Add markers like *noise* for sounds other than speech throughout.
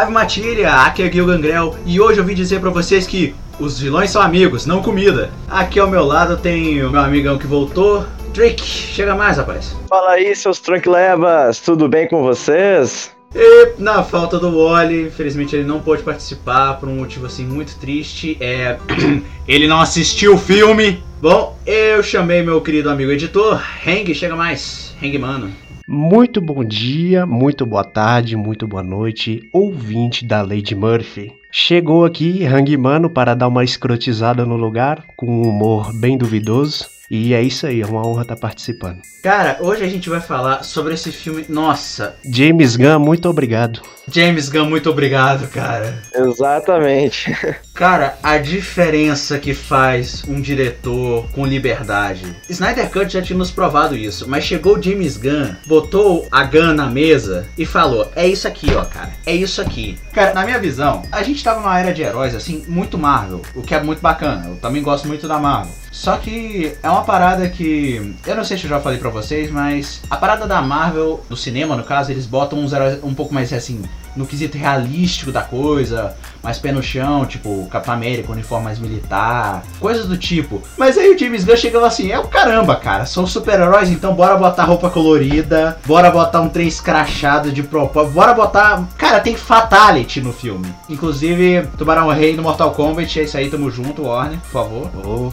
Ave Matilha, aqui é Gil Gangrel e hoje eu vim dizer pra vocês que os vilões são amigos, não comida. Aqui ao meu lado tem o meu amigão que voltou, Drake. Chega mais, rapaz. Fala aí, seus Trunklebas, tudo bem com vocês? E na falta do Wally, infelizmente ele não pôde participar por um motivo assim muito triste. É. *clears throat* ele não assistiu o filme. Bom, eu chamei meu querido amigo editor, Hang, chega mais. Hang, mano. Muito bom dia, muito boa tarde, muito boa noite, ouvinte da Lady Murphy. Chegou aqui Hangmano para dar uma escrotizada no lugar, com um humor bem duvidoso. E é isso aí, é uma honra estar participando. Cara, hoje a gente vai falar sobre esse filme. Nossa! James Gunn, muito obrigado. James Gunn, muito obrigado, cara. Exatamente. *laughs* Cara, a diferença que faz um diretor com liberdade. Snyder Cut já tinha nos provado isso, mas chegou James Gunn, botou a Gun na mesa e falou: É isso aqui, ó, cara. É isso aqui. Cara, na minha visão, a gente tava numa era de heróis, assim, muito Marvel, o que é muito bacana. Eu também gosto muito da Marvel. Só que é uma parada que. Eu não sei se eu já falei pra vocês, mas a parada da Marvel, no cinema, no caso, eles botam uns heróis um pouco mais assim no quesito realístico da coisa, mais pé no chão, tipo Capitão América, uniforme mais militar, coisas do tipo. Mas aí o James Gunn chegou assim, é o caramba, cara, são super-heróis, então bora botar roupa colorida, bora botar um trem escrachado de propósito, bora botar... Cara, tem Fatality no filme. Inclusive, Tubarão Rei no Mortal Kombat, é isso aí, tamo junto, Warner, por favor. Oh,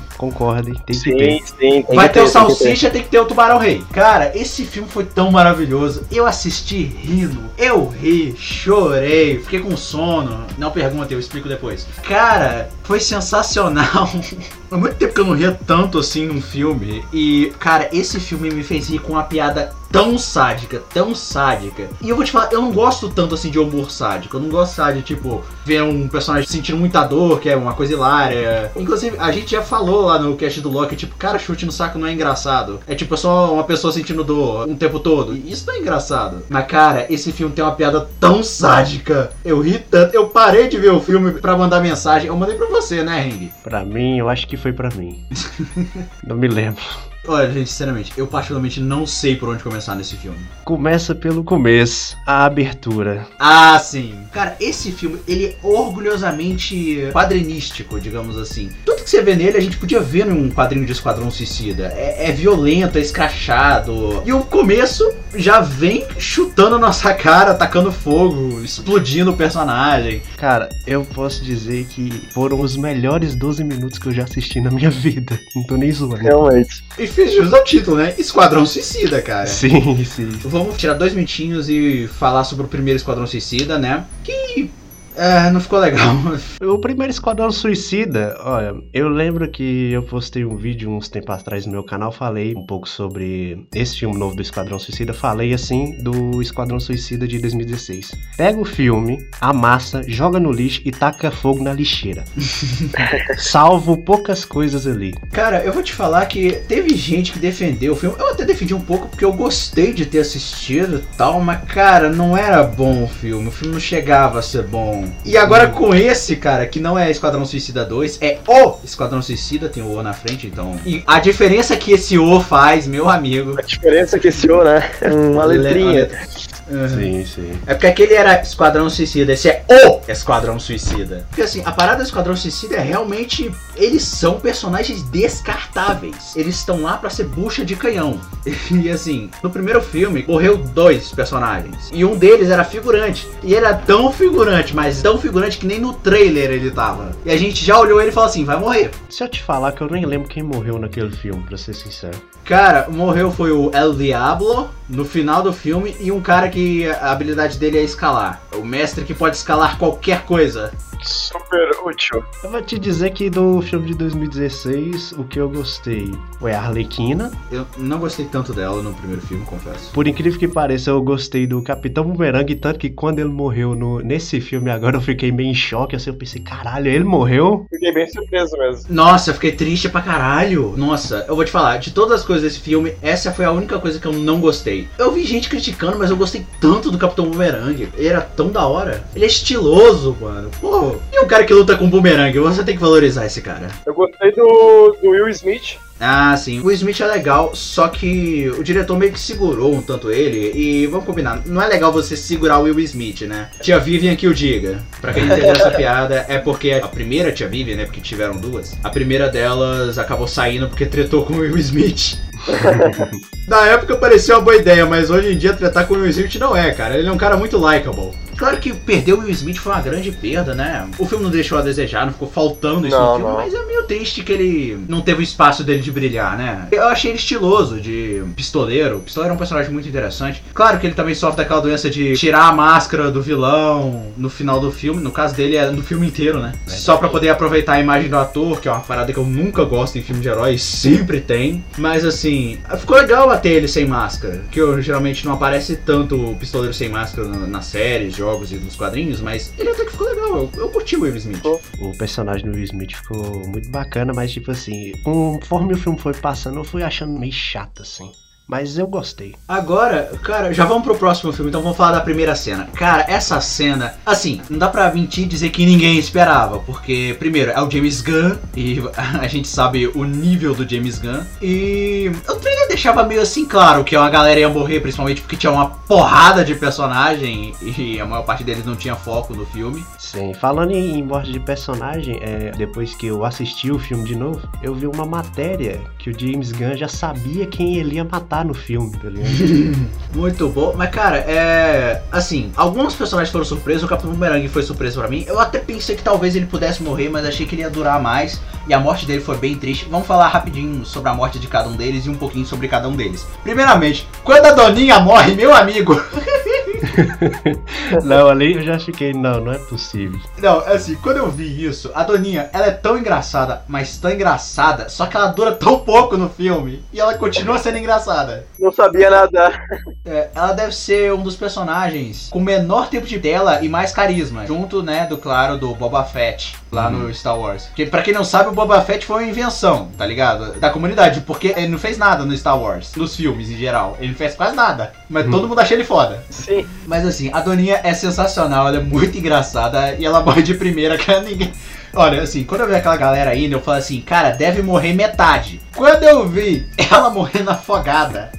concorde, tem sim, que ter. sim. tem Vai que ter o tem que Salsicha, tem que ter o Tubarão Rei. Cara, esse filme foi tão maravilhoso. Eu assisti rindo, eu ri, chorei, fiquei com sono. Não pergunta, eu explico depois. Cara, foi sensacional. *laughs* Há muito tempo que eu não ria tanto assim num filme. E, cara, esse filme me fez rir com uma piada tão sádica, tão sádica. E eu vou te falar, eu não gosto tanto assim de humor sádico. Eu não gosto de tipo ver um personagem sentindo muita dor, que é uma coisa hilária. Inclusive, a gente já falou lá no cast do Loki, tipo, cara, chute no saco não é engraçado. É tipo só uma pessoa sentindo dor um tempo todo. E isso não é engraçado. Mas, cara, esse filme tem uma piada tão sádica. Eu ri tanto. Eu parei de ver o filme pra mandar mensagem. Eu mandei pra você, né, Heng? Pra mim, eu acho que foi pra mim. *laughs* Não me lembro. Olha, gente, sinceramente, eu particularmente não sei por onde começar nesse filme. Começa pelo começo, a abertura. Ah, sim. Cara, esse filme, ele é orgulhosamente quadrinístico, digamos assim. Tudo que você vê nele, a gente podia ver num quadrinho de Esquadrão Suicida. É, é violento, é escrachado. E o começo já vem chutando a nossa *laughs* cara, atacando fogo, explodindo o personagem. Cara, eu posso dizer que foram os melhores 12 minutos que eu já assisti na minha *laughs* vida. Não tô nem zoando. Realmente. E fez jus ao título, né? Esquadrão Suicida, cara. Sim, sim. Vamos tirar dois minutinhos e falar sobre o primeiro Esquadrão Suicida, né? Que. É, não ficou legal. *laughs* O primeiro Esquadrão Suicida, olha, eu lembro que eu postei um vídeo uns tempos atrás no meu canal, falei um pouco sobre esse filme novo do Esquadrão Suicida, falei assim do Esquadrão Suicida de 2016. Pega o filme, amassa, joga no lixo e taca fogo na lixeira. *laughs* Salvo poucas coisas ali. Cara, eu vou te falar que teve gente que defendeu o filme. Eu até defendi um pouco porque eu gostei de ter assistido e tal, mas cara, não era bom o filme. O filme não chegava a ser bom. E agora com esse, cara, que não é Esquadrão Suicida 2, é o Esquadrão Suicida, tem o O na frente, então. E a diferença que esse O faz, meu amigo. A diferença é que esse O, né? *laughs* É uma letrinha. Uhum. Sim, sim. É porque aquele era Esquadrão Suicida, esse é o Esquadrão Suicida. Porque assim, a parada do Esquadrão Suicida é realmente. Eles são personagens descartáveis. Eles estão lá pra ser bucha de canhão. *laughs* E assim, no primeiro filme, morreu dois personagens. E um deles era figurante. E ele era tão figurante, mas tão figurante que nem no trailer ele tava. E a gente já olhou ele e falou assim: vai morrer. Se eu te falar que eu nem lembro quem morreu naquele filme, pra ser sincero. Cara, morreu foi o El Diablo no final do filme e um cara que a habilidade dele é escalar. O mestre que pode escalar qualquer coisa. Super útil. Eu vou te dizer que do filme de 2016, o que eu gostei foi a Arlequina. Eu não gostei tanto dela no primeiro filme, confesso. Por incrível que pareça, eu gostei do Capitão Boomerang, tanto que quando ele morreu no, nesse filme agora eu fiquei meio em choque, assim, eu pensei, caralho, ele morreu? Fiquei bem surpreso mesmo. Nossa, eu fiquei triste pra caralho. Nossa, eu vou te falar, de todas as coisas desse filme, essa foi a única coisa que eu não gostei. Eu vi gente criticando, mas eu gostei tanto do Capitão Boomerang. Ele era tão da hora. Ele é estiloso, mano. E um cara que luta com boomerang? Você tem que valorizar esse cara. Eu gostei do, do Will Smith Ah, sim. O Smith é legal, só que o diretor meio que segurou um tanto ele. E vamos combinar, não é legal você segurar o Will Smith, né? Tia Vivian que o diga. Pra quem entendeu essa *laughs* piada, é porque a primeira Tia Vivian, né? Porque tiveram duas. A primeira delas acabou saindo porque tretou com o Will Smith. *laughs* Na época parecia uma boa ideia, mas hoje em dia tretar com o Will Smith não é, cara. Ele é um cara muito likable. Claro que perder o Will Smith foi uma grande perda, né? O filme não deixou a desejar, não ficou faltando isso Não, no filme, não. mas é meio triste que ele não teve o espaço dele de brilhar, né? Eu achei ele estiloso, de pistoleiro. O pistoleiro é um personagem muito interessante. Claro que ele também sofre daquela doença de tirar a máscara do vilão no final do filme. No caso dele é no filme inteiro, né? Só pra poder aproveitar a imagem do ator, que é uma parada que eu nunca gosto em filme de heróis, sempre tem. Mas assim, ficou legal até ele sem máscara. Que eu, geralmente não aparece tanto o pistoleiro sem máscara na- nas séries, jogos e nos quadrinhos, mas ele até que ficou legal. Eu, eu curti o Will Smith. O personagem do Will Smith ficou muito bacana, mas tipo assim, conforme o filme foi passando, eu fui achando meio chato assim. Mas eu gostei. Agora, cara, já vamos pro próximo filme, então vamos falar da primeira cena. Cara, essa cena, assim, não dá pra mentir e dizer que ninguém esperava, porque, primeiro, é o James Gunn, e *laughs* a gente sabe o nível do James Gunn, e trailer deixava meio assim claro que uma galera ia morrer, principalmente porque tinha uma porrada de personagem, e a maior parte deles não tinha foco no filme. Sim, falando em morte de personagem, é, depois que eu assisti o filme de novo, eu vi uma matéria que o James Gunn já sabia quem ele ia matar no filme, tá ligado? *laughs* Muito bom, mas cara, é. Assim, alguns personagens foram surpresos, o Capitão Boomerang foi surpresa pra mim. Eu até pensei que talvez ele pudesse morrer, mas achei que ele ia durar mais. E a morte dele foi bem triste. Vamos falar rapidinho sobre a morte de cada um deles e um pouquinho sobre cada um deles. Primeiramente, quando a Doninha morre, meu amigo. *laughs* *laughs* não, ali eu já fiquei, não, não é possível. Não, assim, quando eu vi isso, a Doninha, ela é tão engraçada, mas tão engraçada, só que ela dura tão pouco no filme. E ela continua sendo engraçada. Não sabia nadar. É, ela deve ser um dos personagens com menor tempo de tela e mais carisma. Junto, né, do claro, do Boba Fett, lá no Star Wars. Porque, pra quem não sabe, o Boba Fett foi uma invenção, tá ligado? Da comunidade, porque ele não fez nada no Star Wars, nos filmes em geral. Ele não fez quase nada. Mas Hum. todo mundo achou ele foda. Sim. Mas assim, a Doninha é sensacional, ela é muito engraçada e ela morre de primeira, que ninguém. Olha, assim, quando eu vi aquela galera indo, eu falei assim, cara, deve morrer metade. Quando eu vi ela morrendo afogada.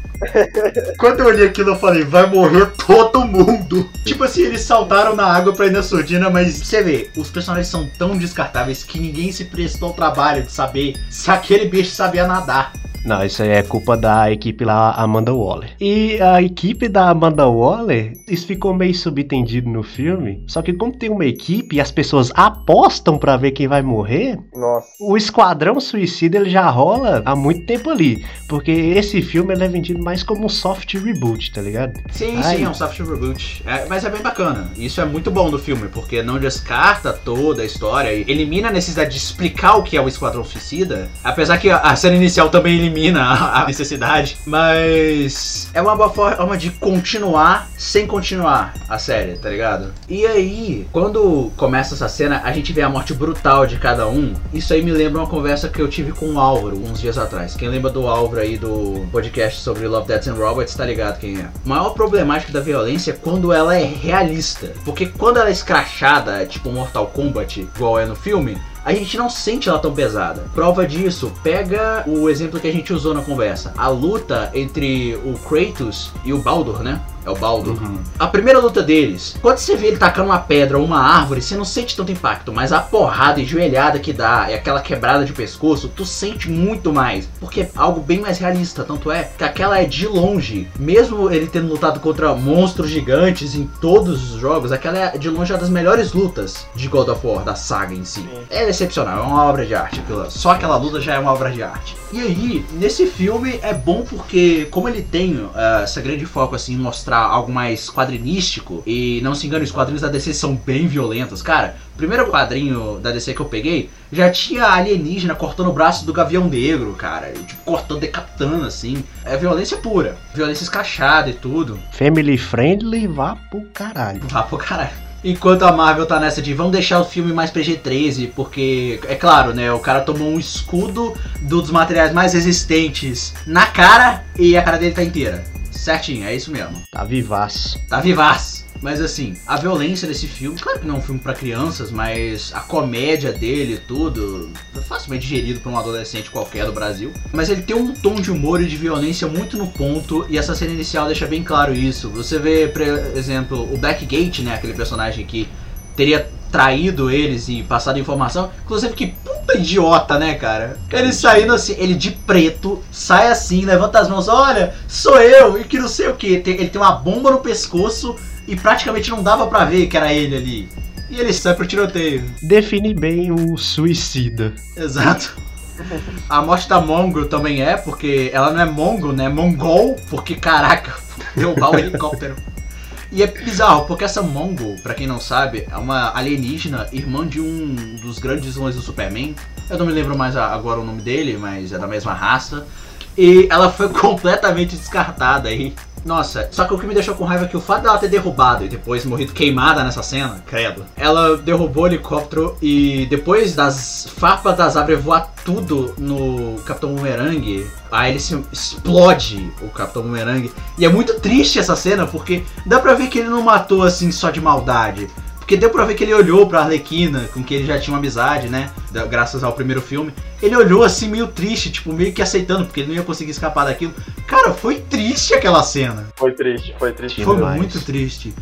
Quando eu olhei aquilo, eu falei, vai morrer todo mundo. Tipo assim, eles saltaram na água pra ir na surdina, mas você vê, os personagens são tão descartáveis que ninguém se prestou ao trabalho de saber se aquele bicho sabia nadar. Não, isso aí é culpa da equipe lá, Amanda Waller. E a equipe da Amanda Waller, isso ficou meio subentendido no filme. Só que como tem uma equipe e as pessoas apostam pra ver quem vai morrer, Nossa. o Esquadrão Suicida ele já rola há muito tempo ali. Porque esse filme ele é vendido mais como um soft reboot, tá ligado? Sim, Ai. sim, é um soft reboot. É, mas é bem bacana. Isso é muito bom do filme, porque não descarta toda a história e elimina a necessidade de explicar o que é o Esquadrão Suicida. Apesar que a, cena inicial também elimina a, a necessidade. Mas é uma boa forma de continuar sem continuar a série, tá ligado? E aí, quando começa essa cena, a gente vê a morte brutal de cada um. Isso aí me lembra uma conversa que eu tive com o Álvaro uns dias atrás. Quem lembra do Álvaro aí do podcast sobre Love, Death and Robots, tá ligado quem é. O maior problemático da violência é quando ela é realista. Porque quando ela é escrachada, tipo Mortal Kombat, igual é no filme, a gente não sente ela tão pesada. Prova disso, pega o exemplo que a gente usou na conversa. A luta entre o Kratos e o Baldur, né? É o Baldur. A primeira luta deles, quando você vê ele tacando uma pedra ou uma árvore, você não sente tanto impacto, mas a porrada e joelhada que dá, e aquela quebrada de pescoço, tu sente muito mais, porque é algo bem mais realista. Tanto é que aquela é de longe, mesmo ele tendo lutado contra monstros gigantes em todos os jogos, aquela é de longe uma das melhores lutas de God of War, da saga em si. É excepcional, é uma obra de arte. Só aquela luta já é uma obra de arte. E aí, nesse filme é bom porque, como ele tem ah, essa grande foco assim, em algo mais quadrinístico, e não se engane, os quadrinhos da DC são bem violentos. Cara, o primeiro quadrinho da DC que eu peguei já tinha alienígena cortando o braço do Gavião Negro, cara. Tipo, cortando, decapitando assim. É violência pura. Violência escrachada e tudo. Family friendly, vá pro caralho. Vá pro caralho. Enquanto a Marvel tá nessa de vamos deixar o filme mais PG-13, porque, é claro, né? O cara tomou um escudo dos materiais mais resistentes na cara e a cara dele tá inteira. Certinho, é isso mesmo. Tá vivaço. Tá vivaz. Mas assim, a violência desse filme, claro que não é um filme pra crianças, mas a comédia dele e tudo, é facilmente digerido pra um adolescente qualquer do Brasil. Mas ele tem um tom de humor e de violência muito no ponto, e essa cena inicial deixa bem claro isso. Você vê, por exemplo, o Blackgate, né, aquele personagem que teria traído eles e passado informação. Inclusive, que puta idiota, né, cara? Ele saindo assim, ele de preto, sai assim, levanta as mãos, olha, sou eu, e que não sei o que. Ele tem uma bomba no pescoço e praticamente não dava pra ver que era ele ali. E ele sai pro tiroteio. Define bem o suicida. Exato. A morte da Mongo também é, porque ela não é Mongo, né? Mongol, porque caraca, *laughs* derrubar o helicóptero. E é bizarro, porque essa Mongo, pra quem não sabe, é uma alienígena, irmã de um dos grandes vilões do Superman. Eu não me lembro mais agora o nome dele, mas é da mesma raça. E ela foi *laughs* completamente descartada aí. Nossa, só que o que me deixou com raiva é que o fato dela ter derrubado e depois morrido queimada nessa cena, credo. Ela derrubou o helicóptero e depois das farpas das árvores voar tudo no Capitão Boomerang, aí ele se explode o Capitão Boomerang. E é muito triste essa cena porque dá pra ver que ele não matou assim só de maldade. Porque deu pra ver que ele olhou pra Arlequina, com quem ele já tinha uma amizade, né? Graças ao primeiro filme. Ele olhou assim, meio triste, tipo, meio que aceitando, porque ele não ia conseguir escapar daquilo. Cara, foi triste aquela cena. Foi triste, foi triste. Foi demais. muito triste.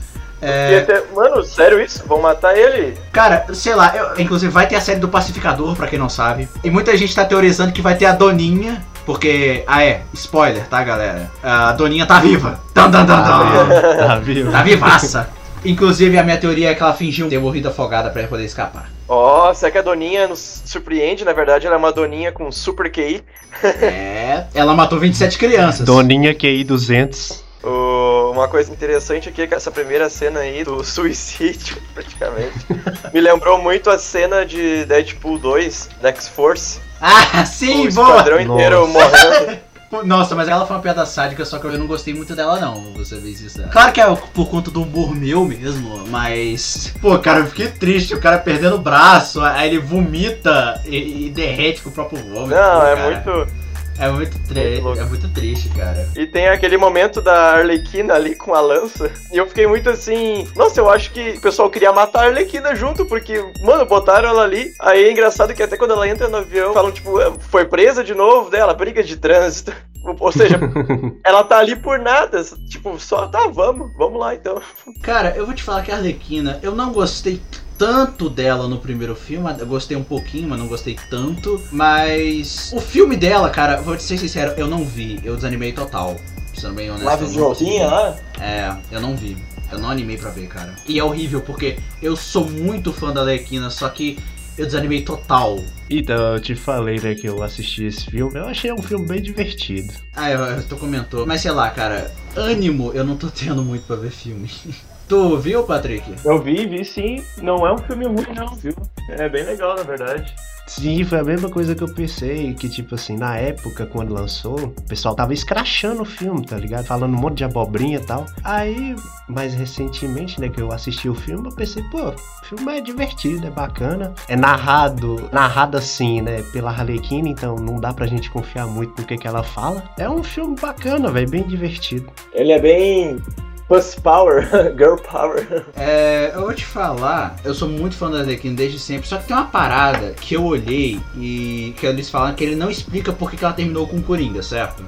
É... Até, mano, sério isso? Vão matar ele? Cara, sei lá, eu, inclusive vai ter a série do Pacificador, pra quem não sabe. E muita gente tá teorizando que vai ter a Doninha, porque. Ah, é, spoiler, tá, galera? A Doninha tá viva. Dan, dan, dan, dan. Tá vivo. Tá vivaça. Inclusive, a minha teoria é que ela fingiu ter morrido afogada pra poder escapar. Ó, oh, será que a Doninha nos surpreende? Na verdade, ela é uma Doninha com super QI. é, ela matou 27 crianças. Doninha QI 200. Uh, uma coisa interessante aqui é que essa primeira cena aí do *laughs* suicídio, praticamente, me lembrou muito a cena de Deadpool 2, da X-Force. Ah, sim, o boa! O esquadrão inteiro morrendo. Nossa, mas ela foi uma piada sádica, só que eu não gostei muito dela, não, você vê isso. Claro que é por conta do humor meu mesmo, mas. Pô, cara, eu fiquei triste, o cara perdendo o braço, aí ele vomita e, e derrete com o próprio vômito. Não, pô, é cara. muito. É muito, muito é muito triste, cara. E tem aquele momento da Arlequina ali com a lança. E eu fiquei muito assim. Nossa, eu acho que o pessoal queria matar a Arlequina junto, porque, mano, botaram ela ali. Aí é engraçado que até quando ela entra no avião, falam, tipo, foi presa de novo dela, briga de trânsito. *laughs* Ou seja, *laughs* ela tá ali por nada. Tipo, só tá, vamos, vamos lá então. Cara, eu vou te falar que a Arlequina, eu não gostei tanto dela no primeiro filme. Eu gostei um pouquinho, mas não gostei tanto. Mas o filme dela, cara, vou te ser sincero, eu não vi. Eu desanimei total. Sendo bem honesto. Live de Rosinha, né? É, eu não vi. Eu não animei pra ver, cara. E é horrível, porque eu sou muito fã da Arlequina, só que eu desanimei total. Então, eu te falei, né, que eu assisti esse filme. Eu achei um filme bem divertido. Ah, eu, eu tô comentou. Mas sei lá, cara, ânimo eu não tô tendo muito pra ver filme. *laughs* Tu viu, Patrick? Eu vi, vi sim. Não é um filme ruim, não, viu? É bem legal, na verdade. Sim, foi a mesma coisa que eu pensei, que tipo assim, na época quando lançou, o pessoal tava escrachando o filme, tá ligado? Falando um monte de abobrinha e tal. Aí, mais recentemente, né, que eu assisti o filme, eu pensei, pô, o filme é divertido, é bacana. É narrado, narrado assim, né, pela Harlequina, então não dá pra gente confiar muito no que, que ela fala. É um filme bacana, velho, bem divertido. Ele é bem Puss Power, *laughs* Girl Power. É, eu vou te falar, eu sou muito fã da Arlequina desde sempre, só que tem uma parada que eu olhei e que eles falam que ele não explica por que ela terminou com o Coringa, certo?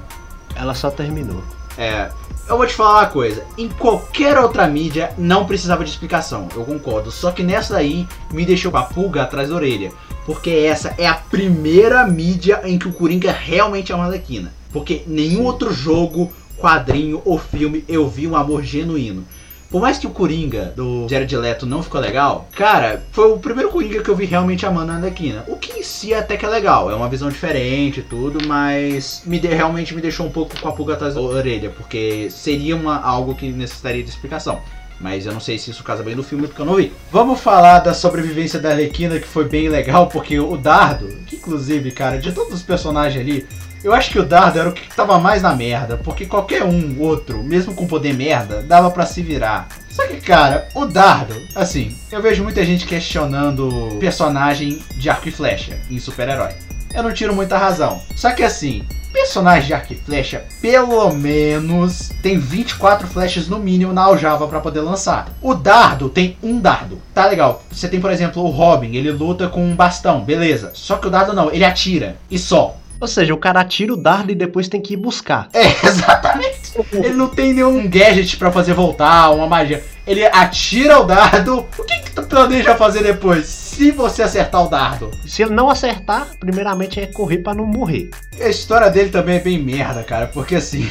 Ela só terminou. É, eu vou te falar uma coisa, em qualquer outra mídia não precisava de explicação, eu concordo, só que nessa aí me deixou com a pulga atrás da orelha, porque essa é a primeira mídia em que o Coringa realmente é uma Arlequina, porque nenhum outro jogo quadrinho ou filme eu vi um amor genuíno. Por mais que o Coringa do Jared Leto não ficou legal, cara, foi o primeiro Coringa que eu vi realmente amando a Arlequina. O que em si até que é legal, é uma visão diferente e tudo, mas me de, realmente me deixou um pouco com a pulga atrás da orelha, porque seria uma, algo que necessitaria de explicação. Mas eu não sei se isso casa bem no filme porque eu não vi. Vamos falar da sobrevivência da Arlequina, que foi bem legal, porque o Dardo, que inclusive, cara, de todos os personagens ali, eu acho que o Dardo era o que tava mais na merda, porque qualquer um outro, mesmo com poder merda, dava para se virar. Só que, cara, o Dardo, assim, eu vejo muita gente questionando personagem de arco e flecha em super-herói. eu não tiro muita razão. Só que assim, personagem de arco e flecha, pelo menos, tem 24 flechas no mínimo na aljava para poder lançar. O dardo tem um dardo. Tá legal. Você tem, por exemplo, o Robin, ele luta com um bastão, beleza. Só que o dardo não, ele atira. E só. Ou seja, o cara atira o dardo e depois tem que ir buscar. É, *laughs* exatamente. Ele não tem nenhum gadget para fazer voltar, uma magia. Ele atira o dardo. O que, que tu planeja fazer depois? Se você acertar o dardo. Se ele não acertar, primeiramente é correr pra não morrer. A história dele também é bem merda, cara, porque assim.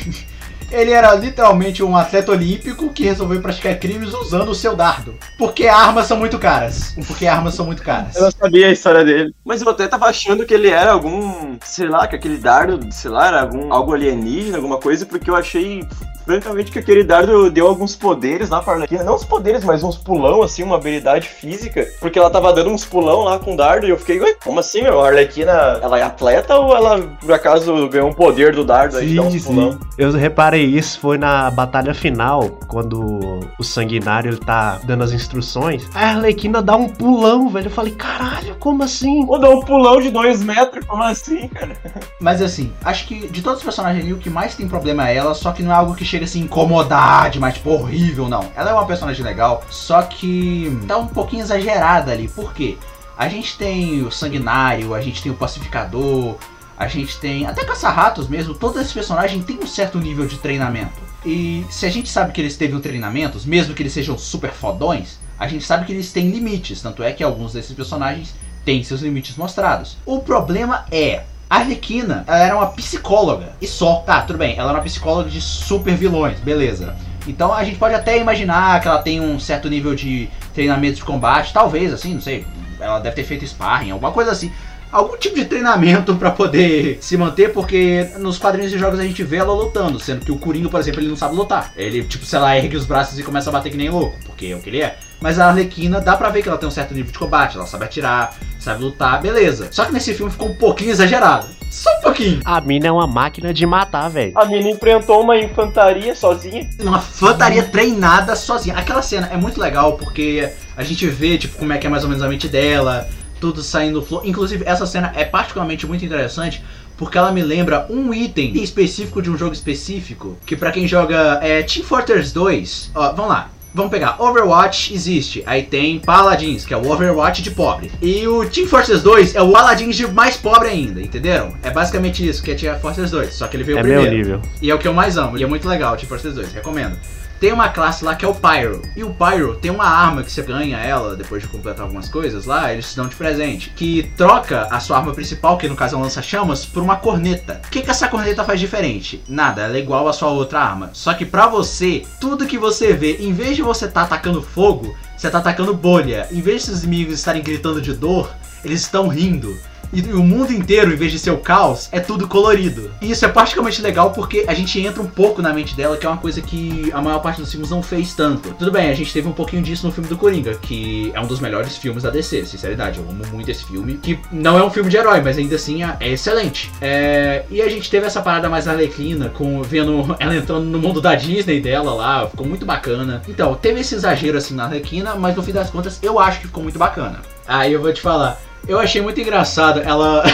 Ele era literalmente um atleta olímpico que resolveu praticar crimes usando o seu dardo. Porque armas são muito caras. Porque armas são muito caras. Eu não sabia a história dele. Mas eu até tava achando que ele era algum, sei lá, que aquele dardo, sei lá, era algum, algo alienígena, alguma coisa, porque eu achei, francamente, que aquele dardo deu alguns poderes lá pra Arlequina. Não os poderes, mas uns pulão, assim, uma habilidade física. Porque ela tava dando uns pulão lá com o dardo e eu fiquei, ué, como assim, meu? A Arlequina, ela é atleta ou ela, por acaso, ganhou um poder do dardo aí de dar uns pulão? Eu reparei isso, foi na batalha final, quando o sanguinário ele tá dando as instruções. A Arlequina dá um pulão, velho. Eu falei, caralho, como assim? Ou dá um pulão de dois metros, como assim, cara? Mas assim, acho que de todos os personagens ali, o que mais tem problema é ela, só que não é algo que chega assim incomodar demais, tipo, horrível, não. Ela é uma personagem legal, só que tá um pouquinho exagerada ali. Por quê? A gente tem o Sanguinário, a gente tem o Pacificador, a gente tem até Caça-Ratos mesmo, todos esses personagens têm um certo nível de treinamento. E se a gente sabe que eles teve um treinamento, mesmo que eles sejam super fodões, a gente sabe que eles têm limites, tanto é que alguns desses personagens têm seus limites mostrados. O problema é, a Arlequina, ela era uma psicóloga, e só. Tá, tudo bem, ela era uma psicóloga de super vilões, beleza. Então a gente pode até imaginar que ela tem um certo nível de treinamento de combate, talvez, assim, não sei. Ela deve ter feito sparring, alguma coisa assim. Algum tipo de treinamento *laughs* pra poder se manter, porque nos quadrinhos de jogos a gente vê ela lutando, sendo que o Coringa, por exemplo, ele não sabe lutar. Ele, tipo, sei lá, ergue os braços e começa a bater que nem louco, porque é o que ele é. Mas a Arlequina, dá pra ver que ela tem um certo nível de combate, ela sabe atirar, sabe lutar, beleza. Só que nesse filme ficou um pouquinho exagerado. Só um pouquinho. A mina é uma máquina de matar, velho. A mina enfrentou uma infantaria sozinha. Uma fantaria treinada sozinha. Aquela cena é muito legal porque a gente vê, tipo, como é que é mais ou menos a mente dela, tudo saindo flow. Inclusive, essa cena é particularmente muito interessante porque ela me lembra um item específico de um jogo específico, que pra quem joga é, Team Fortress 2, ó, vamos lá. Vamos pegar, Overwatch existe, aí tem Paladins, que é o Overwatch de pobre. E o Team Fortress 2 é o Paladins de mais pobre ainda, entenderam? É basicamente isso que é Team Fortress 2, só que ele veio É primeiro. meu nível. E é o que eu mais amo, e é muito legal, Team Fortress 2, recomendo. Tem uma classe lá que é o Pyro. E o Pyro tem uma arma que você ganha ela depois de completar algumas coisas lá, eles te dão de presente. Que troca a sua arma principal, que no caso é um lança-chamas, por uma corneta. O que, que essa corneta faz diferente? Nada, ela é igual à sua outra arma. Só que pra você, tudo que você vê, em vez de você tá atacando fogo, você tá atacando bolha. Em vez de seus inimigos estarem gritando de dor, eles estão rindo. E o mundo inteiro, em vez de ser o caos, é tudo colorido. E isso é particularmente legal porque a gente entra um pouco na mente dela, que é uma coisa que a maior parte dos filmes não fez tanto. Tudo bem, a gente teve um pouquinho disso no filme do Coringa, que é um dos melhores filmes da DC, sinceridade. Eu amo muito esse filme, que não é um filme de herói, mas ainda assim é é excelente. É, E a gente teve essa parada mais arlequina, com vendo *laughs* ela entrando no mundo da Disney dela lá, ficou muito bacana. Então, teve esse exagero assim na arlequina, mas no fim das contas eu acho que ficou muito bacana. Aí eu vou te falar. Eu achei muito engraçado ela. *laughs*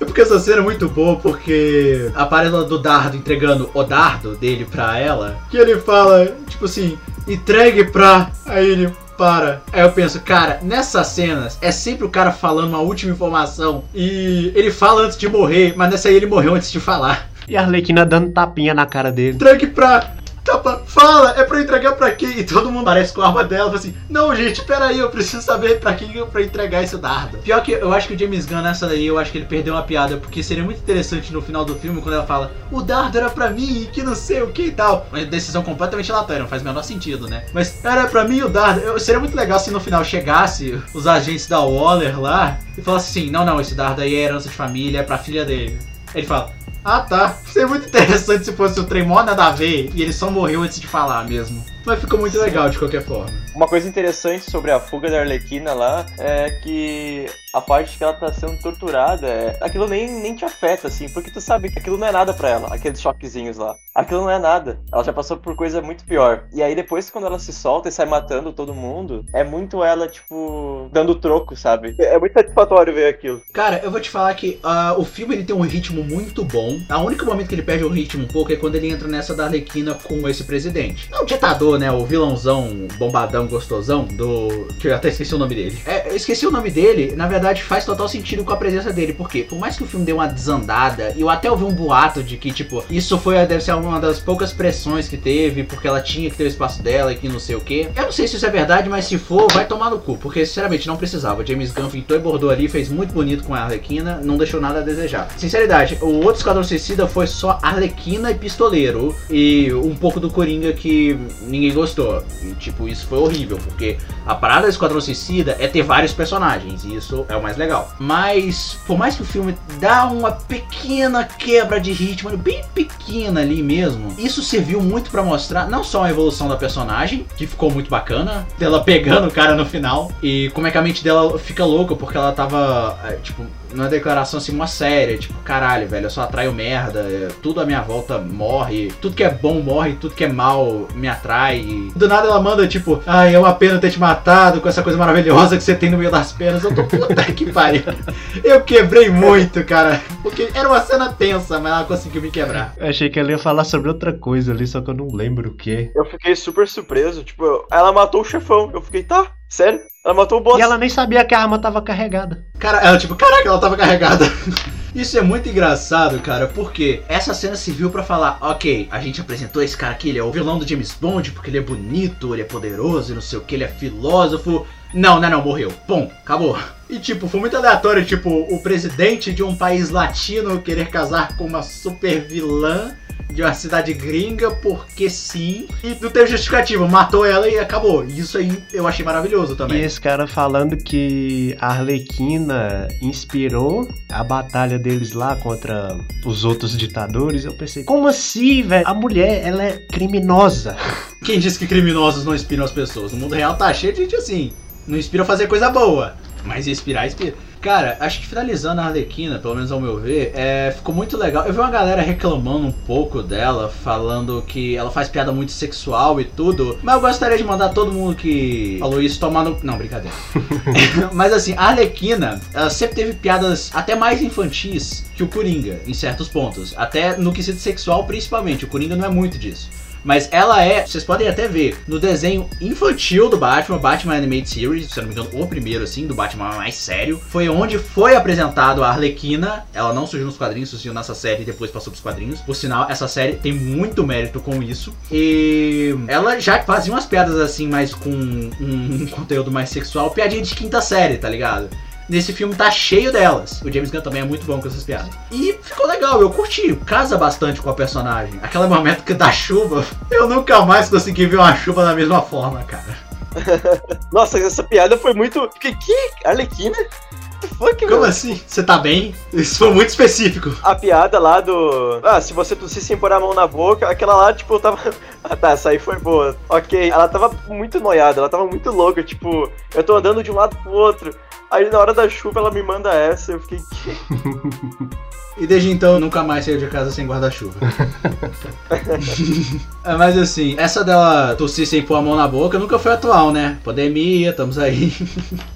É porque essa cena é muito boa, porque aparece ela do dardo entregando o dardo dele pra ela. Que ele fala, tipo assim, entregue pra. Aí ele para. Aí eu penso, cara, nessas cenas é sempre o cara falando uma última informação. E ele fala antes de morrer, mas nessa aí ele morreu antes de falar. E a Arlequina dando tapinha na cara dele. Entregue pra. Tapa, fala, é pra eu entregar pra quem? E todo mundo parece com a arma dela, assim, não gente, peraí, eu preciso saber pra quem eu pra entregar esse dardo. Pior que eu acho que o James Gunn nessa daí, eu acho que ele perdeu uma piada, porque seria muito interessante no final do filme quando ela fala, o dardo era pra mim, que não sei o que e tal. Uma decisão completamente aleatória, não faz o menor sentido, né? Mas era pra mim o dardo. Eu, seria muito legal se no final chegasse os agentes da Waller lá e falasse assim, não, não, esse dardo aí é herança de família, é pra filha dele. Ele fala, ah tá, seria muito interessante se fosse o trem mó nada a ver e ele só morreu antes de falar mesmo. Mas ficou muito legal de qualquer forma. Uma coisa interessante sobre a fuga da Arlequina lá é que a parte que ela tá sendo torturada, é... aquilo nem, nem te afeta, assim, porque tu sabe que aquilo não é nada pra ela, aqueles choquezinhos lá. Aquilo não é nada. Ela já passou por coisa muito pior. E aí depois, quando ela se solta e sai matando todo mundo, é muito ela, tipo, dando troco, sabe? É muito satisfatório ver aquilo. Cara, eu vou te falar que ah, o filme ele tem um ritmo muito bom. A único momento que ele perde o ritmo um pouco é quando ele entra nessa da Arlequina com esse presidente. É o né? O vilãozão, bombadão, gostosão do. Que eu até esqueci o nome dele. É, eu esqueci o nome dele, na verdade faz total sentido com a presença dele. Porque, por mais que o filme dê uma desandada, eu até ouvi um boato de que, tipo, isso foi, deve ser uma das poucas pressões que teve, porque ela tinha que ter o espaço dela e que não sei o que. Eu não sei se isso é verdade, mas se for, vai tomar no cu. Porque, sinceramente, não precisava. James Gunn pintou e bordou ali, fez muito bonito com a Arlequina, não deixou nada a desejar. Sinceridade, o outro Esquadrão Suicida foi só Arlequina e Pistoleiro. E um pouco do Coringa que ninguém gostou. E, tipo, isso foi horrível, porque a parada do Esquadrão Suicida é ter vários personagens, e isso é o mais legal. Mas, por mais que o filme dá uma pequena quebra de ritmo, bem pequena ali mesmo, isso serviu muito pra mostrar não só a evolução da personagem, que ficou muito bacana, dela pegando o cara no final, e como é que a mente dela fica louca, porque ela tava, é, tipo, numa declaração assim, uma séria, tipo, caralho, velho, eu só atraio merda, é, tudo à minha volta morre, tudo que é bom morre, tudo que é mal me atrai. E do nada ela manda, tipo, ai, é uma pena ter te matado com essa coisa maravilhosa que você tem no meio das pernas. Eu tô puta que pariu. *laughs* Eu quebrei muito, cara, porque era uma cena tensa, mas ela conseguiu me quebrar. Eu achei que ela ia falar sobre outra coisa ali, só que eu não lembro o que. Eu fiquei super surpreso, tipo, ela matou o chefão. Eu fiquei, tá, sério? Ela matou o boss. E ela nem sabia que a arma tava carregada. Cara, ela tipo, caraca, ela tava carregada. *laughs* Isso é muito engraçado, cara, porque essa cena serviu pra falar, ok, a gente apresentou esse cara aqui, ele é o vilão do James Bond, porque ele é bonito, ele é poderoso, e não sei o que, ele é filósofo. Não, não, não, morreu. Bom, acabou. E tipo, foi muito aleatório, tipo, o presidente de um país latino querer casar com uma super vilã de uma cidade gringa, porque sim. E não teve justificativa, matou ela e acabou. Isso aí eu achei maravilhoso E também. esse cara falando que a Arlequina inspirou a batalha deles lá contra os outros ditadores, eu pensei, como assim, velho? A mulher, ela é criminosa. *laughs* Quem disse que criminosos não inspiram as pessoas? O mundo real tá cheio de gente assim. Não inspira a fazer coisa boa. Mas inspirar, inspira. Cara, acho que finalizando a Arlequina, pelo menos ao meu ver, é, ficou muito legal. Eu vi uma galera reclamando um pouco dela, falando que ela faz piada muito sexual e tudo. Mas eu gostaria de mandar todo mundo que falou isso tomar no. Não, brincadeira. *laughs* mas assim, a Arlequina, ela sempre teve piadas até mais infantis que o Coringa, em certos pontos. Até no quesito sexual, principalmente. O Coringa não é muito disso. Mas ela é, vocês podem até ver, no desenho infantil do Batman, Batman Animated Series, se eu não me engano, o primeiro, assim, do Batman mais sério, foi onde foi apresentado a Arlequina. Ela não surgiu nos quadrinhos, surgiu nessa série e depois passou pros quadrinhos. Por sinal, essa série tem muito mérito com isso. E ela já fazia umas piadas assim, mais com um *laughs* conteúdo mais sexual, piadinha de quinta série, tá ligado? Nesse filme tá cheio delas. O James Gunn também é muito bom com essas piadas. E ficou legal, eu curti. Casa bastante com a personagem. Aquele momento que dá chuva, *laughs* eu nunca mais consegui ver uma chuva da mesma forma, cara. *laughs* Nossa, essa piada foi muito. Fiquei, que? Arlequina? The fuck, Como meu? assim? Você tá bem? Isso foi muito específico. A piada lá do. Ah, se você tossir sem pôr a mão na boca, aquela lá, tipo, tava. *laughs* Ah tá, essa aí foi boa. Ok. Ela tava muito noiada, ela tava muito louca, tipo, eu tô andando de um lado pro outro. Aí na hora da chuva ela me manda essa, eu fiquei. "Que?" *laughs* E desde então eu nunca mais saí de casa sem guarda-chuva. É, *laughs* Mas assim, essa dela tossir sem pôr a mão na boca nunca foi atual, né? Pandemia, estamos aí.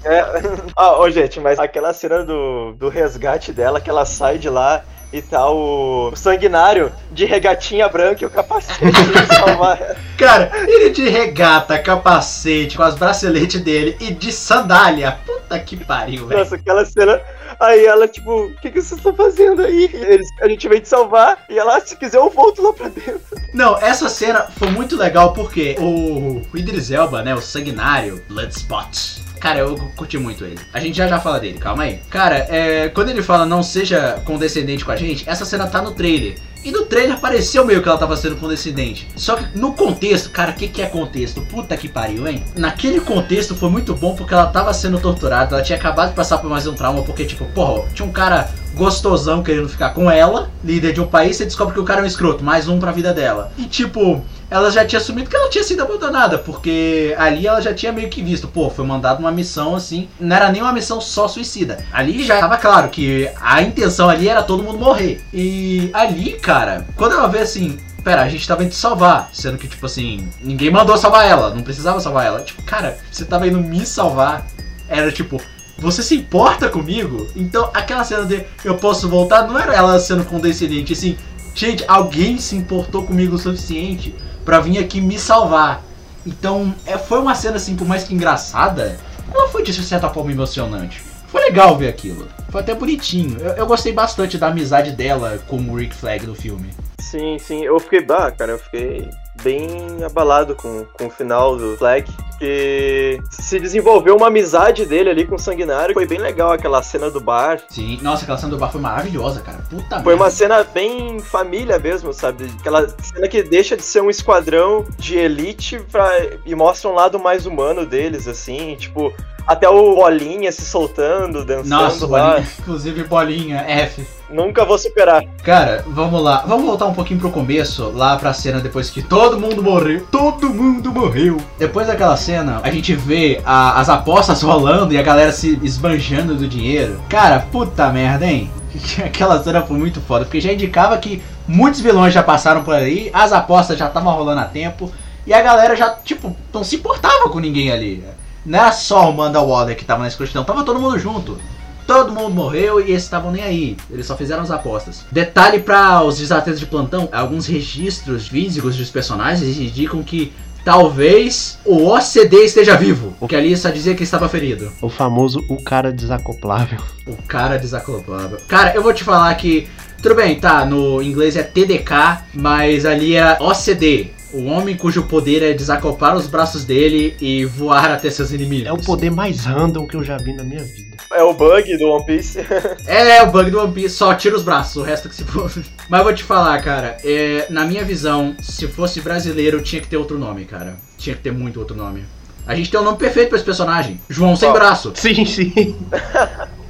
É. *laughs* Ah, ô gente, mas aquela cena do, do resgate dela, que ela sai de lá e tá o, o sanguinário de regatinha branca e o capacete de *laughs* salvar. ela. Cara, ele de regata, capacete, com as braceletes dele e de sandália. Puta que pariu, velho. Nossa, aquela cena. Aí ela, tipo, o que, que vocês estão fazendo aí? Eles, a gente veio te salvar e ela, "Ah, se quiser, eu volto lá pra dentro. Não, essa cena foi muito legal porque o, o Idris Elba, né, o sanguinário, Bloodspot. Cara, eu curti muito ele. A gente já já fala dele, calma aí. Cara, é, quando ele fala não seja condescendente com a gente, essa cena tá no trailer. E no trailer pareceu meio que ela tava sendo condescendente. Só que no contexto, cara, o que, que é contexto? Puta que pariu, hein? Naquele contexto foi muito bom porque ela tava sendo torturada, ela tinha acabado de passar por mais um trauma, porque, tipo, porra, tinha um cara gostosão querendo ficar com ela, líder de um país, você descobre que o cara é um escroto, mais um pra vida dela. E tipo, ela já tinha assumido que ela tinha sido abandonada, porque ali ela já tinha meio que visto, pô, foi mandado uma missão assim, não era nem uma missão só suicida. Ali já tava claro que a intenção ali era todo mundo morrer. E ali, cara, quando ela vê assim, pera, a gente tava indo te salvar. Sendo que, tipo assim, ninguém mandou salvar ela, não precisava salvar ela. Tipo, cara, você tava indo me salvar. Era tipo, você se importa comigo? Então, aquela cena de eu posso voltar não era ela sendo condescendente, assim, gente, alguém se importou comigo o suficiente pra vir aqui me salvar. Então, é, foi uma cena assim, por mais que engraçada, ela foi de certa forma emocionante. Foi legal ver aquilo. Foi até bonitinho. Eu, eu gostei bastante da amizade dela com o Rick Flag no filme. Sim, sim. Eu fiquei, bah, cara, eu fiquei bem abalado com, com o final do Flag. Que se desenvolveu uma amizade dele ali com o Sanguinário. Foi bem legal aquela cena do bar. Sim, nossa, aquela cena do bar foi maravilhosa, cara. Puta Foi uma cena bem família mesmo, sabe? Aquela cena que deixa de ser um esquadrão de elite pra... e mostra um lado mais humano deles, assim. Tipo, até o Bolinha se soltando, dançando Nossa, lá. bolinha. Inclusive bolinha, F. Nunca vou superar. Cara, vamos lá. Vamos voltar um pouquinho pro começo, lá pra cena depois que todo mundo morreu. Todo mundo morreu. Depois daquela cena, a gente vê a- as apostas rolando e a galera se esbanjando do dinheiro. Cara, puta merda, hein? *laughs* Aquela cena foi muito foda, porque já indicava que muitos vilões já passaram por aí, as apostas já estavam rolando a tempo, e a galera já, tipo, não se importava com ninguém ali. Não era só o Manda Waller que tava na escrotidão, tava todo mundo junto. Todo mundo morreu e esses estavam nem aí. Eles só fizeram as apostas. Detalhe para os desatentos de plantão: alguns registros físicos dos personagens indicam que talvez o OCD esteja vivo. O que ali só dizia que estava ferido. O famoso o cara desacoplável. O cara desacoplável. Cara, eu vou te falar que. Tudo bem, tá, no inglês é TDK, mas ali era OCD. O homem cujo poder é desacoplar os braços dele e voar até seus inimigos. É o poder mais random que eu já vi na minha vida. É o bug do One Piece. *laughs* É, o bug do One Piece, só tira os braços, o resto que se for. *laughs* Mas vou te falar, cara, é, na minha visão, se fosse brasileiro, tinha que ter outro nome, cara. Tinha que ter muito outro nome. A gente tem um nome perfeito pra esse personagem: João Sem Qual? Braço. *laughs* Sim, sim.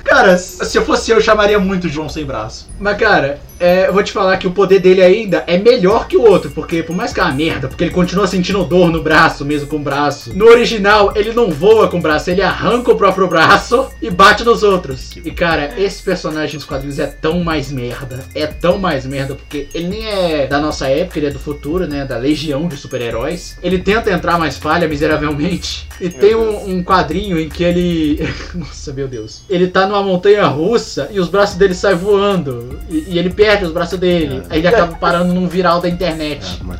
Cara, se eu fosse eu, eu chamaria muito João Sem Braço. Mas, cara, é, eu vou te falar que o poder dele ainda é melhor que o outro, porque por mais que é uma merda, porque ele continua sentindo dor no braço, mesmo com o braço. No original, ele não voa com o braço, ele arranca o próprio braço e bate nos outros. E, cara, esse personagem nos quadrinhos é tão mais merda, é tão mais merda, porque ele nem é da nossa época, ele é do futuro, né, da legião de super-heróis. Ele tenta entrar, mas falha miseravelmente. E tem um, um quadrinho em que ele... *laughs* Nossa, meu Deus. Ele tá numa montanha russa e os braços dele saem voando. E, e ele perde os braços dele. Aí ele acaba parando num viral da internet. Mano.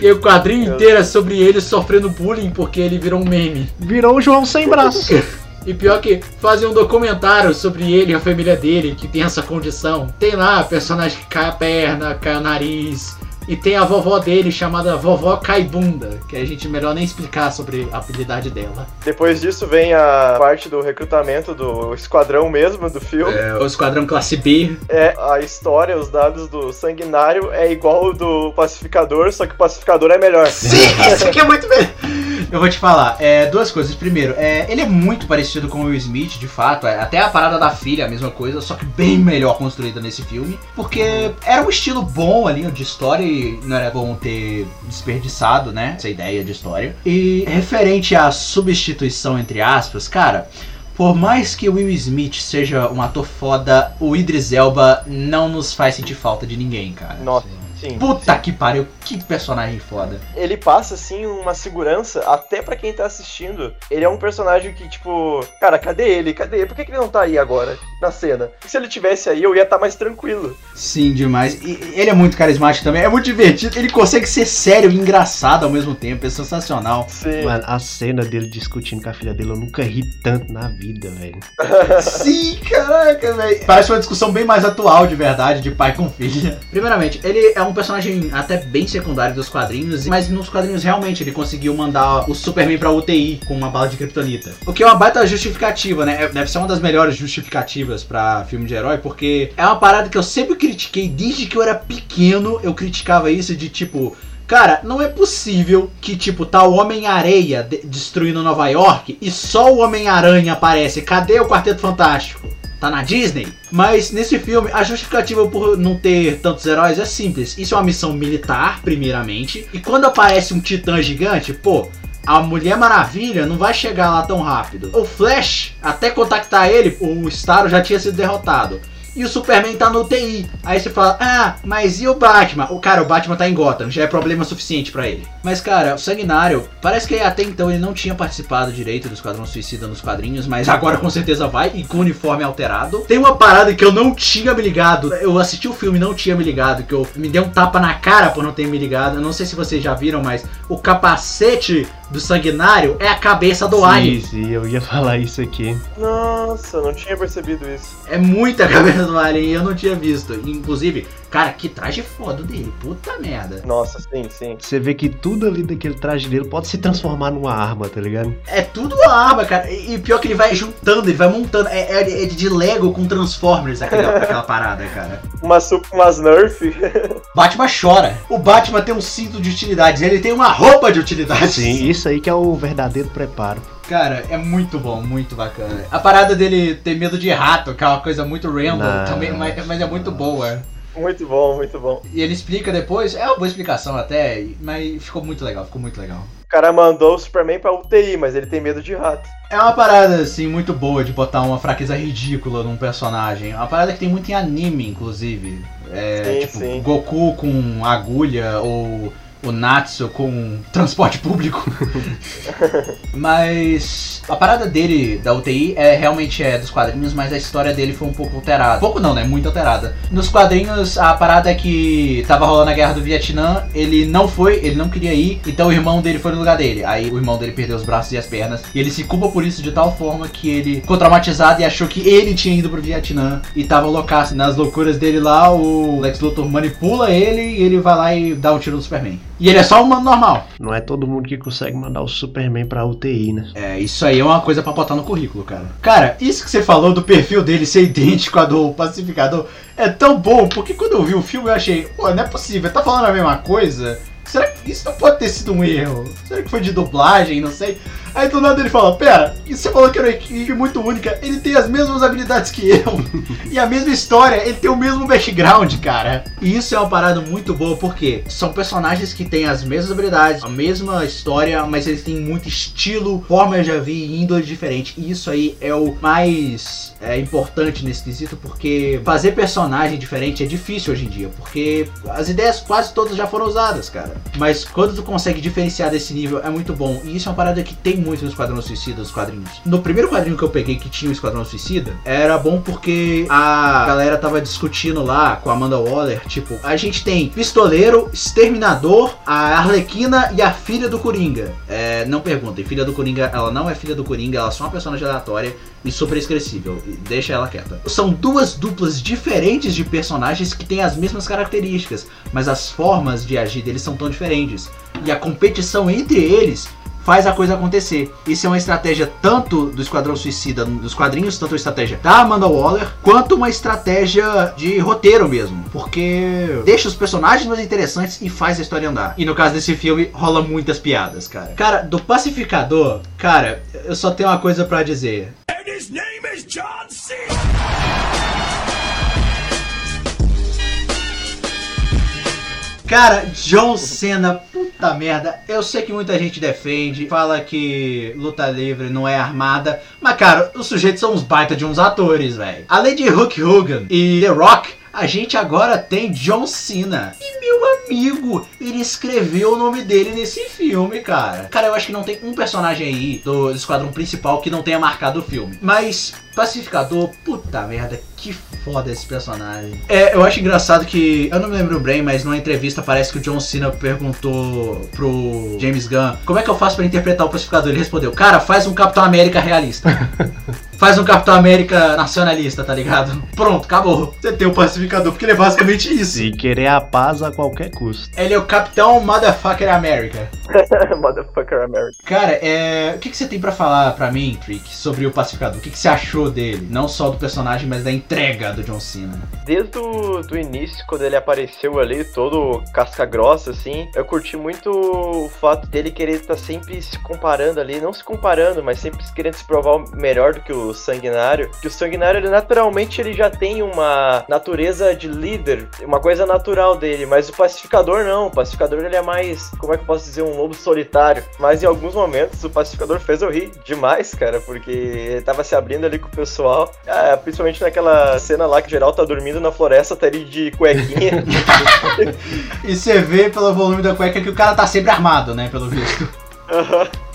E aí o quadrinho inteiro é sobre ele sofrendo bullying porque ele virou um meme. Virou o João sem braço. E pior que fazem um documentário sobre ele e a família dele que tem essa condição. Tem lá personagem que cai a perna, cai o nariz. E tem a vovó dele chamada Vovó Caibunda, que a gente melhor nem explicar sobre a habilidade dela. Depois disso vem a parte do recrutamento do esquadrão mesmo do filme. É, o Esquadrão Classe B. É, a história, os dados do Sanguinário é igual o do Pacificador, só que o Pacificador é melhor. Sim, isso aqui é muito bem. Eu vou te falar, é, duas coisas. Primeiro, é, ele é muito parecido com o Will Smith, de fato. é, até a parada da filha, é a mesma coisa, só que bem melhor construída nesse filme. Porque era um estilo bom ali de história e não era bom ter desperdiçado, né? Essa ideia de história. E referente à substituição, entre aspas, cara. Por mais que o Will Smith seja um ator foda, o Idris Elba não nos faz sentir falta de ninguém, cara. Nossa, sim. Puta que pariu, que personagem foda. Ele passa, assim, uma segurança, até pra quem tá assistindo. Ele é um personagem que, tipo, cara, cadê ele? Cadê ele? Por que, que ele não tá aí agora, na cena? Se ele tivesse aí, eu ia estar mais tranquilo. Sim, demais. E ele é muito carismático também, é muito divertido. Ele consegue ser sério e engraçado ao mesmo tempo, é sensacional. Sim. Mano, a cena dele discutindo com a filha dele, eu nunca ri tanto na vida, velho. *laughs* Sim, caraca, velho. Parece uma discussão bem mais atual, de verdade, de pai com filha. Primeiramente, ele é um personagem até bem secundário dos quadrinhos, mas nos quadrinhos realmente ele conseguiu mandar o Superman pra UTI com uma bala de kryptonita. O que é uma baita justificativa, né? É- Deve ser uma das melhores justificativas pra filme de herói, porque é uma parada que eu sempre critiquei desde que eu era pequeno. Eu criticava isso de tipo. Cara, não é possível que, tipo, tá o Homem-Areia de- destruindo Nova York e só o Homem-Aranha aparece. Cadê o Quarteto Fantástico? Tá na Disney? Mas nesse filme, a justificativa por não ter tantos heróis é simples. Isso é uma missão militar, primeiramente. E quando aparece um titã gigante, pô, a Mulher Maravilha não vai chegar lá tão rápido. O Flash, até contactar ele, o Starro já tinha sido derrotado. E o Superman tá no UTI. Aí você fala, ah, mas e o Batman? O cara, o Batman tá em Gotham, já é problema suficiente pra ele. Mas cara, o Sanguinário, parece que até então ele não tinha participado direito do Esquadrão Suicida nos quadrinhos, mas agora com certeza vai e com o uniforme alterado. Tem uma parada que eu não tinha me ligado. Eu assisti o filme e não tinha me ligado, que eu me dei um tapa na cara por não ter me ligado. Eu não sei se vocês já viram, mas o capacete do Sanguinário é a cabeça do sim, Alien. sim, eu ia falar isso aqui. Nossa, não tinha percebido isso. É muita *laughs* cabeça do Alien e eu não tinha visto. Inclusive, cara, que traje foda dele. Puta merda. Nossa, sim, sim. Você vê que tudo ali daquele traje dele pode se transformar numa arma, tá ligado? É tudo arma, cara. E pior que ele vai juntando, ele vai montando. É, é- é de Lego com Transformers aquela, *laughs* aquela parada, cara. Umas, sup- umas Nerf. *laughs* Batman chora. O Batman tem um cinto de utilidades, ele tem uma roupa de utilidades. Sim, isso aí que é o verdadeiro preparo. Cara, é muito bom, muito bacana. A parada dele ter medo de rato, que é uma coisa muito random, Não. também, mas, mas é muito boa. Muito bom, muito bom. E ele explica depois, é uma boa explicação até, mas ficou muito legal, ficou muito legal. O cara mandou o Superman pra UTI, mas ele tem medo de rato. É uma parada, assim, muito boa de botar uma fraqueza ridícula num personagem. É uma parada que tem muito em anime, inclusive. É, Sim, tipo, sim. Goku com agulha ou o Natsu com transporte público. *laughs* mas a parada dele, da UTI, é realmente é dos quadrinhos, mas a história dele foi um pouco alterada. Pouco não, né? Muito alterada. Nos quadrinhos, a parada é que tava rolando a guerra do Vietnã, ele não foi, ele não queria ir, então o irmão dele foi no lugar dele. Aí o irmão dele perdeu os braços e as pernas, e ele se culpa por isso de tal forma que ele ficou traumatizado e achou que ele tinha ido pro Vietnã e tava loucaço. Nas loucuras dele lá, o Lex Luthor manipula ele e ele vai lá e dá um tiro no Superman. E ele é só um humano normal. Não é todo mundo que consegue mandar o Superman pra UTI, né? É, isso aí é uma coisa pra botar no currículo, cara. Cara, isso que você falou do perfil dele ser idêntico a do pacificador é tão bom, porque quando eu vi o filme eu achei, pô, não é possível, tá falando a mesma coisa? Será que isso não pode ter sido um erro? Será que foi de dublagem? Não sei. Aí do nada ele fala, pera, e você falou que era uma equipe muito única, ele tem as mesmas habilidades que eu. *laughs* e a mesma história, ele tem o mesmo background, cara. E isso é uma parada muito boa, porque são personagens que têm as mesmas habilidades, a mesma história, mas eles têm muito estilo, forma de vi e índole diferente. E isso aí é o mais é, importante nesse quesito, porque fazer personagem diferente é difícil hoje em dia, porque as ideias quase todas já foram usadas, cara. Mas quando tu consegue diferenciar desse nível é muito bom. E isso é uma parada que tem muito no Esquadrão Suicida, os quadrinhos. No primeiro quadrinho que eu peguei que tinha o Esquadrão Suicida, era bom porque a galera tava discutindo lá com a Amanda Waller, tipo, a gente tem Pistoleiro, Exterminador, a Arlequina e a filha do Coringa. É, não perguntem, filha do Coringa, ela não é filha do Coringa, ela é só uma personagem aleatória e super esquecível. Deixa ela quieta. São duas duplas diferentes de personagens que têm as mesmas características, mas as formas de agir deles são tão diferentes. E a competição entre eles faz a coisa acontecer. Isso é uma estratégia tanto do Esquadrão Suicida, dos quadrinhos, tanto uma estratégia da Amanda Waller, quanto uma estratégia de roteiro mesmo. Porque deixa os personagens mais interessantes e faz a história andar. E no caso desse filme, rola muitas piadas, cara. Cara, do Pacificador, cara, eu só tenho uma coisa pra dizer. Cara, John Cena, puta merda. Eu sei que muita gente defende, fala que luta livre não é armada, mas cara, os sujeitos são uns baita de uns atores, velho. Além de Hulk Hogan e The Rock, a gente agora tem John Cena. E meu amigo, ele escreveu o nome dele nesse filme, cara. Cara, eu acho que não tem um personagem aí do esquadrão principal que não tenha marcado o filme. Mas Pacificador, puta merda, que foda esse personagem. É, eu acho engraçado que, eu não me lembro bem, mas numa entrevista parece que o John Cena perguntou pro James Gunn como é que eu faço pra interpretar o Pacificador. Ele respondeu, cara, faz um Capitão América realista. *laughs* Faz um Capitão América nacionalista, tá ligado? Pronto, acabou. Você tem o pacificador, porque ele é basicamente isso. E querer a paz a qualquer custo. Ele é o Capitão Motherfucker America. *laughs* Motherfucker America. Cara, é... o que, que você tem pra falar pra mim, Trick, sobre o pacificador? O que, que você achou dele? Não só do personagem, mas da entrega do John Cena. Desde o do início, quando ele apareceu ali, todo casca grossa, assim, eu curti muito o fato dele querer estar sempre se comparando ali, não se comparando, mas sempre querendo se provar melhor do que o Sanguinário. Que o Sanguinário, ele, naturalmente, ele já tem uma natureza de líder, uma coisa natural dele, mas o Pacificador não. O Pacificador, ele é mais, como é que eu posso dizer, um lobo solitário. Mas em alguns momentos, o Pacificador fez eu rir demais, cara, porque tava se abrindo ali com o pessoal, ah, principalmente naquela cena lá que o geral tá dormindo na floresta, tá ali de cuequinha. *laughs* E você vê pelo volume da cueca que o cara tá sempre armado, né? Pelo visto.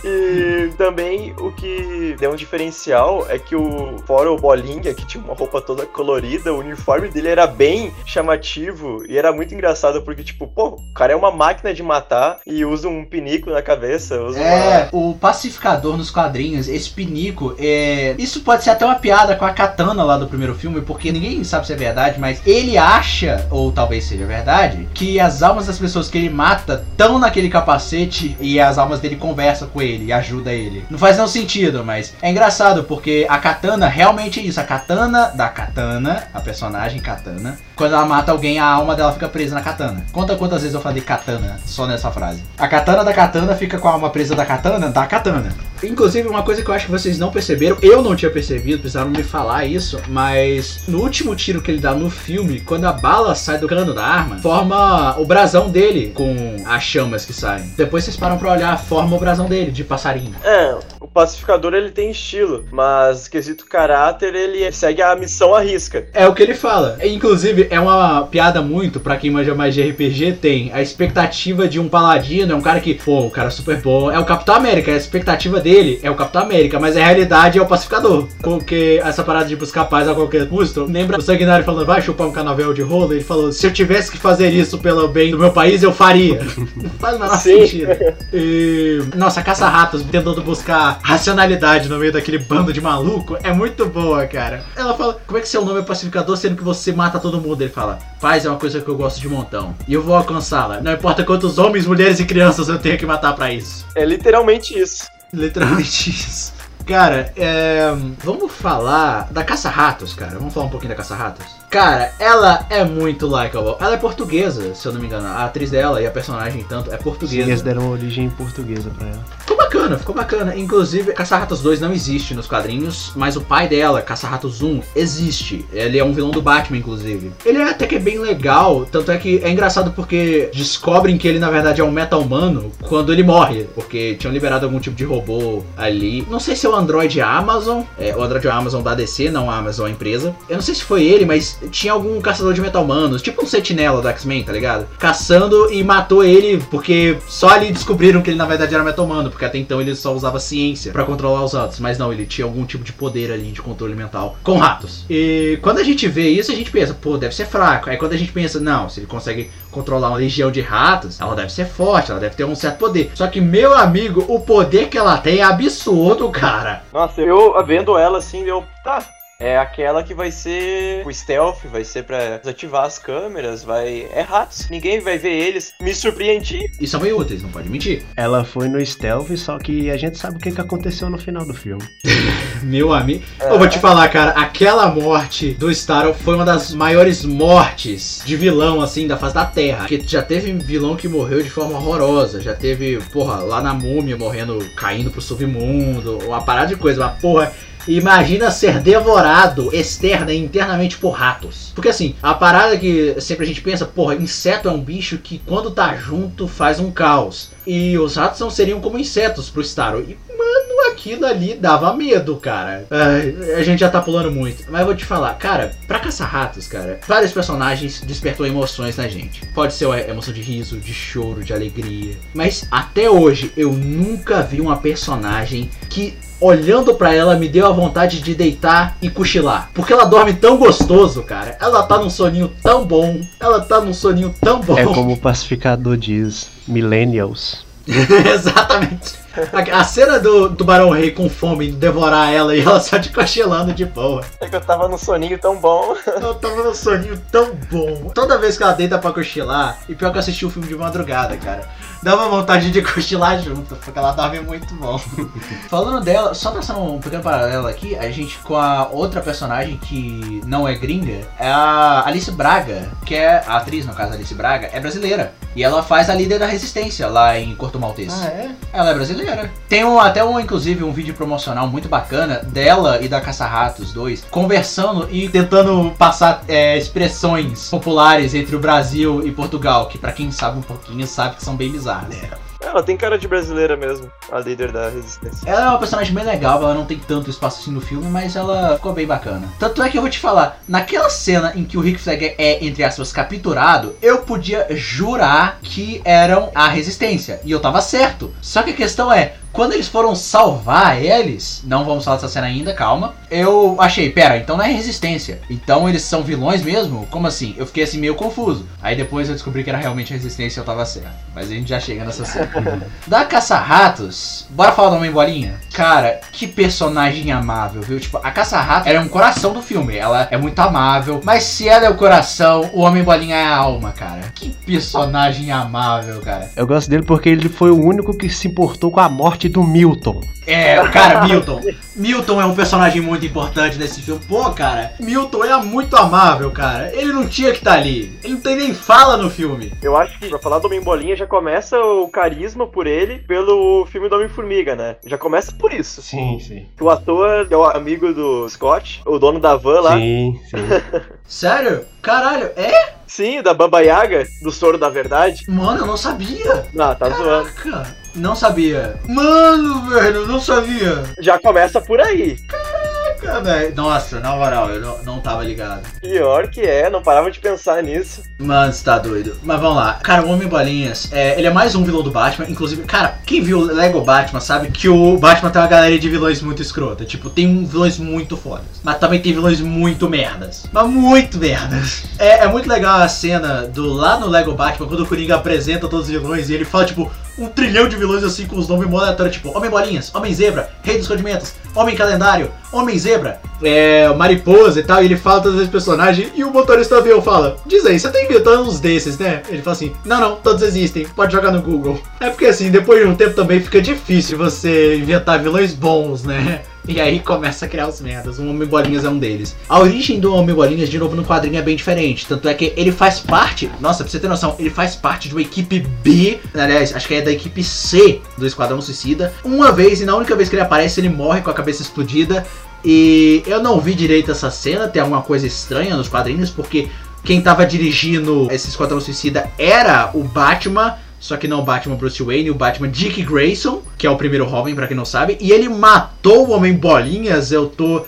E também o que deu um diferencial é que o fora o Bolinha, que tinha uma roupa toda colorida, o uniforme dele era bem chamativo e era muito engraçado porque, tipo, pô, o cara é uma máquina de matar e usa um pinico na cabeça. É, o pacificador nos quadrinhos, esse pinico, é... isso pode ser até uma piada com a katana lá do primeiro filme, porque ninguém sabe se é verdade, mas ele acha, ou talvez seja verdade, que as almas das pessoas que ele mata estão naquele capacete e as almas dele conversam com ele e ajuda ele. Não faz nenhum sentido, mas é engraçado porque a katana realmente é isso. A katana da katana, a personagem katana, quando ela mata alguém, a alma dela fica presa na katana. Conta quantas vezes eu falei katana só nessa frase. A katana da katana fica com a alma presa da katana da katana. Inclusive, uma coisa que eu acho que vocês não perceberam, eu não tinha percebido, precisaram me falar isso, mas no último tiro que ele dá no filme, quando a bala sai do cano da arma, forma o brasão dele com as chamas que saem. Depois vocês param pra olhar, forma o brasão dele, de passarinho. É, pacificador ele tem estilo, mas quesito caráter ele segue a missão à risca. É o que ele fala. Inclusive, é uma piada muito, pra quem manja mais de RPG, tem a expectativa de um paladino, é um cara que, pô, o cara é super bom, é o Capitão América, a expectativa dele é o Capitão América, mas a realidade é o pacificador. Porque essa parada de buscar paz a qualquer custo, lembra o Sanguinário falando, vai chupar um canavel de rolo? Ele falou, se eu tivesse que fazer isso pelo bem do meu país, eu faria. Não *laughs* faz o menor sentido. E, nossa, caça-ratos tentando buscar racionalidade no meio daquele bando de maluco é muito boa, cara. Ela fala, como é que seu nome é pacificador sendo que você mata todo mundo? Ele fala, paz é uma coisa que eu gosto de montão. E eu vou alcançá-la. Não importa quantos homens, mulheres e crianças eu tenho que matar pra isso. É literalmente isso. Literalmente *laughs* isso. Cara, é, vamos falar da Caça-Ratos, cara. Vamos falar um pouquinho da Caça-Ratos? Cara, ela é muito likeable. Ela é portuguesa, se eu não me engano. A atriz dela e a personagem, tanto, é Sim, portuguesa. eles deram origem portuguesa pra ela. Ficou bacana, ficou bacana. Inclusive, Caça-Ratos 2 não existe nos quadrinhos, mas o pai dela, Caça-Ratos 1, existe. Ele é um vilão do Batman, inclusive. Ele é até que é bem legal, tanto é que é engraçado porque descobrem que ele na verdade é um meta-humano quando ele morre, porque tinham liberado algum tipo de robô ali. Não sei se é o Android Amazon, é o Android Amazon da DC, não a Amazon a empresa. Eu não sei se foi ele, mas tinha algum caçador de meta-humanos, tipo um sentinela do X-Men, tá ligado? Caçando e matou ele porque só ali descobriram que ele na verdade era meta-humano, porque até então ele só usava ciência pra controlar os ratos, mas não, ele tinha algum tipo de poder ali de controle mental com ratos. E quando a gente vê isso, a gente pensa, pô, deve ser fraco. Aí quando a gente pensa, não, se ele consegue controlar uma legião de ratos, ela deve ser forte, ela deve ter um certo poder. Só que, meu amigo, o poder que ela tem é absurdo, cara. Nossa, eu vendo ela assim, eu. Tá. É aquela que vai ser o stealth, vai ser pra desativar as câmeras, vai. É ratos, ninguém vai ver eles. Me surpreendi. E são meio úteis, não pode mentir. Ela foi no stealth, só que a gente sabe o que, que aconteceu no final do filme. *laughs* Meu amigo. Eu vou te falar, cara, aquela morte do Starro foi uma das maiores mortes de vilão, assim, da face da Terra. Porque já teve vilão que morreu de forma horrorosa. Já teve, porra, lá na múmia morrendo, caindo pro submundo. Uma parada de coisa, mas porra. Imagina ser devorado externa e internamente por ratos. Porque assim, a parada que sempre a gente pensa, porra, inseto é um bicho que quando tá junto faz um caos. E os ratos não seriam como insetos pro Starro. E, mano, aquilo ali dava medo, cara. Ai, a gente já tá pulando muito. Mas eu vou te falar, cara, pra caçar ratos, cara, vários personagens despertou emoções na gente. Pode ser a emoção de riso, de choro, de alegria. Mas até hoje eu nunca vi uma personagem que olhando pra ela me deu a vontade de deitar e cochilar. Porque ela dorme tão gostoso, cara. Ela tá num soninho tão bom. Ela tá num soninho tão bom. É como o pacificador diz, millennials. *laughs* Exatamente. A, a cena do Tubarão Rei com fome devorar ela e ela só de cochilando de boa. É que eu tava num soninho tão bom. Eu tava num soninho tão bom. Toda vez que ela deita pra cochilar, e pior que eu assisti o filme de madrugada, cara. Dá uma vontade de *laughs* cochilar junto, porque ela dorme muito bom. *laughs* Falando dela, só traçando um pequeno paralelo aqui, a gente com a outra personagem que não é gringa, é a Alice Braga, que é a atriz, no caso Alice Braga, é brasileira. E ela faz a líder da resistência lá em Corto Maltese. é? Ela é brasileira. Tem um, até um, inclusive, um vídeo promocional muito bacana dela e da Caça-Ratos, dois, conversando e tentando passar é, expressões populares entre o Brasil e Portugal, que pra quem sabe um pouquinho sabe que são bem bizarras. Ela tem cara de brasileira mesmo, a líder da resistência. Ela é uma personagem bem legal, ela não tem tanto espaço assim no filme, mas ela ficou bem bacana. Tanto é que eu vou te falar, naquela cena em que o Rick Flag é, entre aspas, capturado, eu podia jurar que eram a resistência. E eu tava certo. Só que a questão é, quando eles foram salvar eles, não vamos falar dessa cena ainda, calma. Eu achei, pera, então não é resistência. Então eles são vilões mesmo? Como assim? Eu fiquei assim meio confuso. Aí depois eu descobri que era realmente a resistência e eu tava certo. Mas a gente já chega nessa cena. *laughs* da Caça-Ratos, bora falar da Homem Bolinha? Cara, que personagem amável, viu? Tipo, a Caça-Ratos ela é um coração do filme. Ela é muito amável. Mas se ela é o coração, o Homem Bolinha é a alma, cara. Que personagem amável, cara. Eu gosto dele porque ele foi o único que se importou com a morte do Milton. É, cara, Milton. Milton é um personagem muito importante nesse filme. Pô, cara, Milton é muito amável, cara. Ele não tinha que estar ali. Ele não tem nem fala no filme. Eu acho que pra falar do Homem-Bolinha já começa o carisma por ele pelo filme do Homem-Formiga, né? Já começa por isso. Sim, sim. O ator é o amigo do Scott, o dono da van lá. Sim, sim. *laughs* Sério? Caralho, é? Sim, da Baba Yaga, do Soro da Verdade. Mano, eu não sabia. Não, tá zoando. Não sabia. Mano, velho, não sabia. Já começa por aí. Caraca, velho. Nossa, na moral, eu não, não tava ligado. Pior que é, não parava de pensar nisso. Mano, você tá doido. Mas vamos lá. Cara, o Homem Bolinhas, é, ele é mais um vilão do Batman. Inclusive, cara, quem viu Lego Batman sabe que o Batman tem uma galeria de vilões muito escrota. Tipo, tem vilões muito fodas. Mas também tem vilões muito merdas. Mas muito merdas. É, é muito legal a cena do lá no Lego Batman, quando o Coringa apresenta todos os vilões e ele fala, tipo, um trilhão de vilões assim com os nomes moletórios, tipo Homem Bolinhas, Homem Zebra, Rei dos Condimentos, Homem Calendário, Homem Zebra, é, Mariposa e tal, e ele fala todos esses personagens, e o motorista do avião fala, diz aí, você tá inventando uns desses, né? Ele fala assim, não, não, todos existem, pode jogar no Google. É porque assim, depois de um tempo também fica difícil você inventar vilões bons, né? E aí começa a criar os merdas. O Homem Bolinhas é um deles. A origem do Homem Bolinhas, de novo, no quadrinho é bem diferente. Tanto é que ele faz parte. Nossa, pra você ter noção, ele faz parte de uma equipe B. Aliás, acho que é da equipe C do Esquadrão Suicida. Uma vez, e na única vez que ele aparece, ele morre com a cabeça explodida. E eu não vi direito essa cena, tem alguma coisa estranha nos quadrinhos, porque quem tava dirigindo esse Esquadrão Suicida era o Batman. Só que não o Batman Bruce Wayne, o Batman Dick Grayson, que é o primeiro Robin, pra quem não sabe. E ele matou o Homem Bolinhas, eu tô...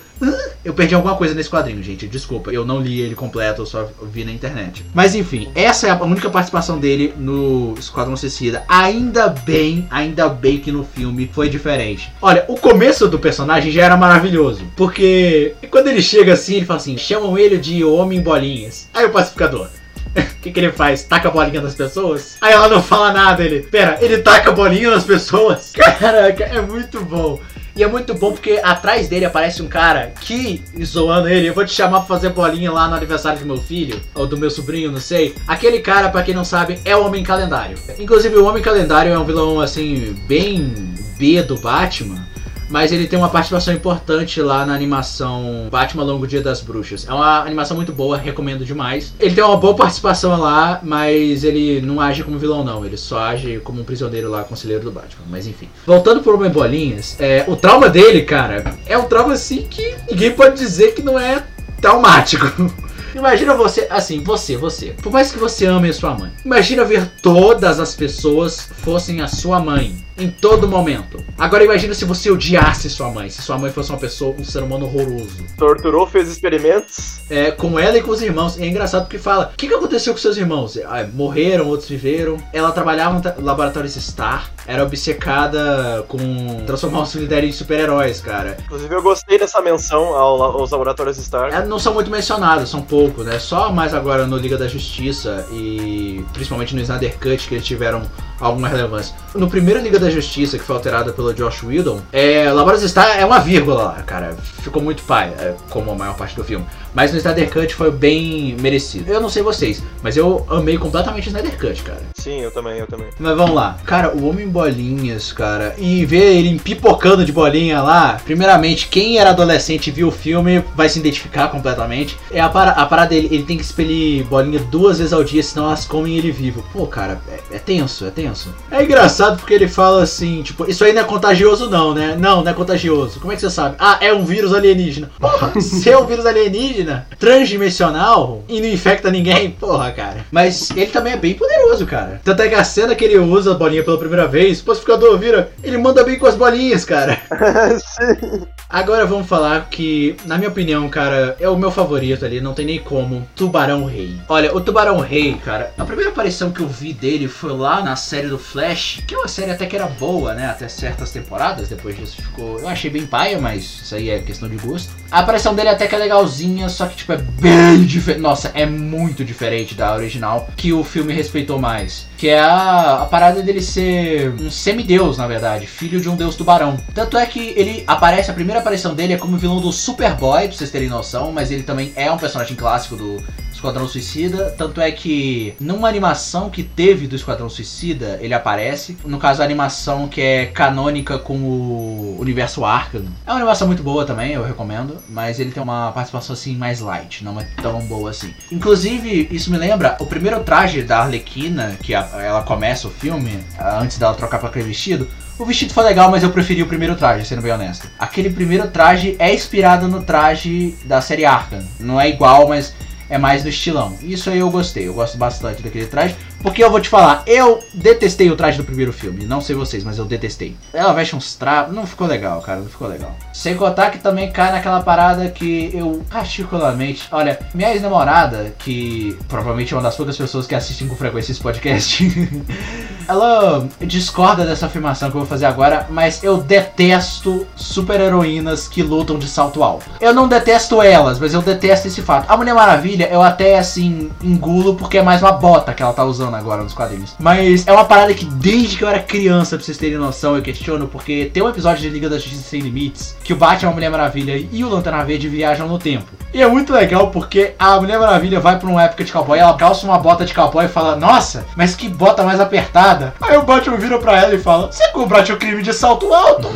Eu perdi alguma coisa nesse quadrinho, gente. Desculpa, eu não li ele completo, eu só vi na internet. Mas enfim, essa é a única participação dele no Esquadrão Suicida. Ainda bem, ainda bem que no filme foi diferente. Olha, o começo do personagem já era maravilhoso. Porque quando ele chega assim, ele fala assim: chamam ele de Homem Bolinhas. Aí o pacificador. O *laughs* que, que ele faz? Taca a bolinha nas pessoas? Aí ela não fala nada, ele. Pera, ele taca a bolinha nas pessoas? *laughs* Caraca, é muito bom. E é muito bom porque atrás dele aparece um cara que, zoando ele, eu vou te chamar pra fazer bolinha lá no aniversário do meu filho, ou do meu sobrinho, não sei. Aquele cara, pra quem não sabe, é o Homem Calendário. Inclusive, o Homem Calendário é um vilão, assim, bem B do Batman. Mas ele tem uma participação importante lá na animação Batman Longo Dia das Bruxas. É uma animação muito boa, recomendo demais. Ele tem uma boa participação lá, mas ele não age como vilão, não. Ele só age como um prisioneiro lá, conselheiro do Batman. Mas enfim. Voltando pro Homem Bolinhas, é, o trauma dele, cara, é um trauma assim que ninguém pode dizer que não é traumático. *laughs* Imagina você, assim, você, você. Por mais que você ame a sua mãe. Imagina ver todas as pessoas fossem a sua mãe. Em todo momento. Agora imagina se você odiasse sua mãe. Se sua mãe fosse uma pessoa, um ser humano horroroso. Torturou, fez experimentos. É, com ela e com os irmãos. E é engraçado porque fala: O que, que aconteceu com seus irmãos? Ah, morreram, outros viveram. Ela trabalhava no laboratório Star. Era obcecada com transformar os dela em super-heróis, cara. Inclusive, eu gostei dessa menção ao- aos laboratórios Stark. É, não são muito mencionados, são poucos, né? Só mais agora no Liga da Justiça e principalmente no Snyder Cut que eles tiveram alguma relevância. No primeiro Liga da Justiça, que foi alterada pelo Josh Whedon, é, Laboras Star é uma vírgula lá, cara. Ficou muito pai, é, como a maior parte do filme. Mas no Snyder Cut foi bem merecido. Eu não sei vocês, mas eu amei completamente o Snyder Cut, cara. Sim, eu também, eu também. Mas vamos lá. Cara, o Homem Bolinhas, cara, e ver ele pipocando de bolinha lá, primeiramente, quem era adolescente e viu o filme vai se identificar completamente. É a, para, a parada dele, ele tem que expelir bolinha duas vezes ao dia, senão elas comem ele vivo. Pô, cara, é, é tenso, é tenso. É engraçado porque ele fala assim, tipo, isso aí não é contagioso não, né? Não, não é contagioso. Como é que você sabe? Ah, é um vírus alienígena. Porra, *laughs* se é um vírus alienígena, transdimensional, e não infecta ninguém, porra, cara. Mas ele também é bem poderoso, cara. Tanto é que a cena que ele usa a bolinha pela primeira vez, o pacificador vira, ele manda bem com as bolinhas, cara. *laughs* Sim. Agora vamos falar que, na minha opinião, cara, é o meu favorito ali, não tem nem como. Tubarão Rei. Olha, o Tubarão Rei, cara, a primeira aparição que eu vi dele foi lá na série do Flash, que é uma série até que era boa, né? Até certas temporadas, depois disso ficou. Eu achei bem paia, mas isso aí é questão de gosto. A aparição dele até que é legalzinha, só que, tipo, é bem diferente. Nossa, é muito diferente da original, que o filme respeitou mais. Que é a, a parada dele ser um semideus, na verdade, filho de um deus tubarão. Tanto é que ele aparece, a primeira aparição dele é como vilão do Superboy, pra vocês terem noção, mas ele também é um personagem clássico do Esquadrão Suicida. Tanto é que numa animação que teve do Esquadrão Suicida, ele aparece. No caso, a animação que é canônica com o universo Arkham. É uma animação muito boa também, eu recomendo. Mas ele tem uma participação assim mais light, não é tão boa assim. Inclusive, isso me lembra o primeiro traje da Arlequina, que a- ela começa o filme, antes dela trocar pra aquele vestido. O vestido foi legal, mas eu preferi o primeiro traje, sendo bem honesto. Aquele primeiro traje é inspirado no traje da série Arkham. Não é igual, mas é mais do estilão. Isso aí eu gostei, eu gosto bastante daquele traje. Porque eu vou te falar, eu detestei o traje do primeiro filme. Não sei vocês, mas eu detestei. Ela veste uns trapos, não ficou legal, cara, não ficou legal. Sem contar que também cai naquela parada que eu particularmente. Olha, minha ex-namorada, que provavelmente é uma das poucas pessoas que assistem com frequência esse podcast, *laughs* ela discorda dessa afirmação que eu vou fazer agora, mas eu detesto super-heroínas que lutam de salto alto. Eu não detesto elas, mas eu detesto esse fato. A Mulher Maravilha, eu até assim engulo porque é mais uma bota que ela tá usando agora nos quadrinhos. Mas é uma parada que desde que eu era criança, pra vocês terem noção, eu questiono, porque tem um episódio de Liga da Justiça Sem Limites que o Batman, a Mulher Maravilha e o Lanterna Verde viajam no tempo. E é muito legal porque a Mulher Maravilha vai pra uma época de cowboy, ela calça uma bota de cowboy e fala: Nossa, mas que bota mais apertada. Aí o Batman vira pra ela e fala: Você combate o crime de salto alto?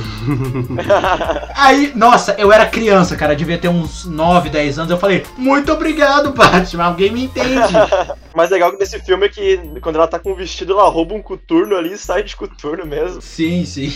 *laughs* Aí, nossa, eu era criança, cara, devia ter uns 9, 10 anos. Eu falei: Muito obrigado, Batman, alguém me entende. *laughs* O mais legal desse filme é que quando ela tá com o vestido, ela rouba um coturno ali e sai de coturno mesmo. Sim, sim.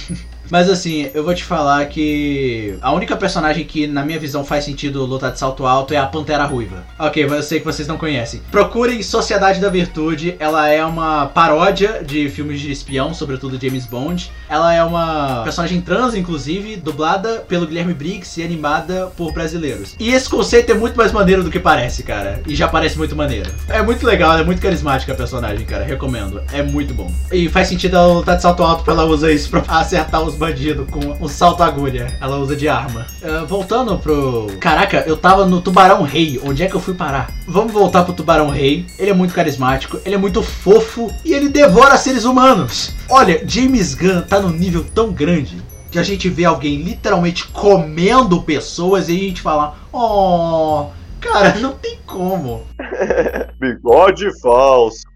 Mas assim, eu vou te falar que a única personagem que, na minha visão, faz sentido lutar de salto alto é a Pantera Ruiva. Ok, mas eu sei que vocês não conhecem. Procurem Sociedade da Virtude. Ela é uma paródia de filmes de espião, sobretudo James Bond. Ela é uma personagem trans, inclusive, dublada pelo Guilherme Briggs e animada por brasileiros. E esse conceito é muito mais maneiro do que parece, cara. E já parece muito maneiro. É muito legal, é muito carismática a personagem, cara. Recomendo. É muito bom. E faz sentido ela lutar de salto alto porque ela usa isso pra *laughs* acertar os bandidos com um salto agulha. Ela usa de arma. Ah, voltando pro. Caraca, eu tava no Tubarão Rei. Onde é que eu fui parar? Vamos voltar pro Tubarão Rei. Ele é muito carismático, ele é muito fofo e ele devora seres humanos. Olha, James Gunn tá num nível tão grande que a gente vê alguém literalmente comendo pessoas e a gente fala: Oh, cara, não tem como. *laughs* Bigode falso.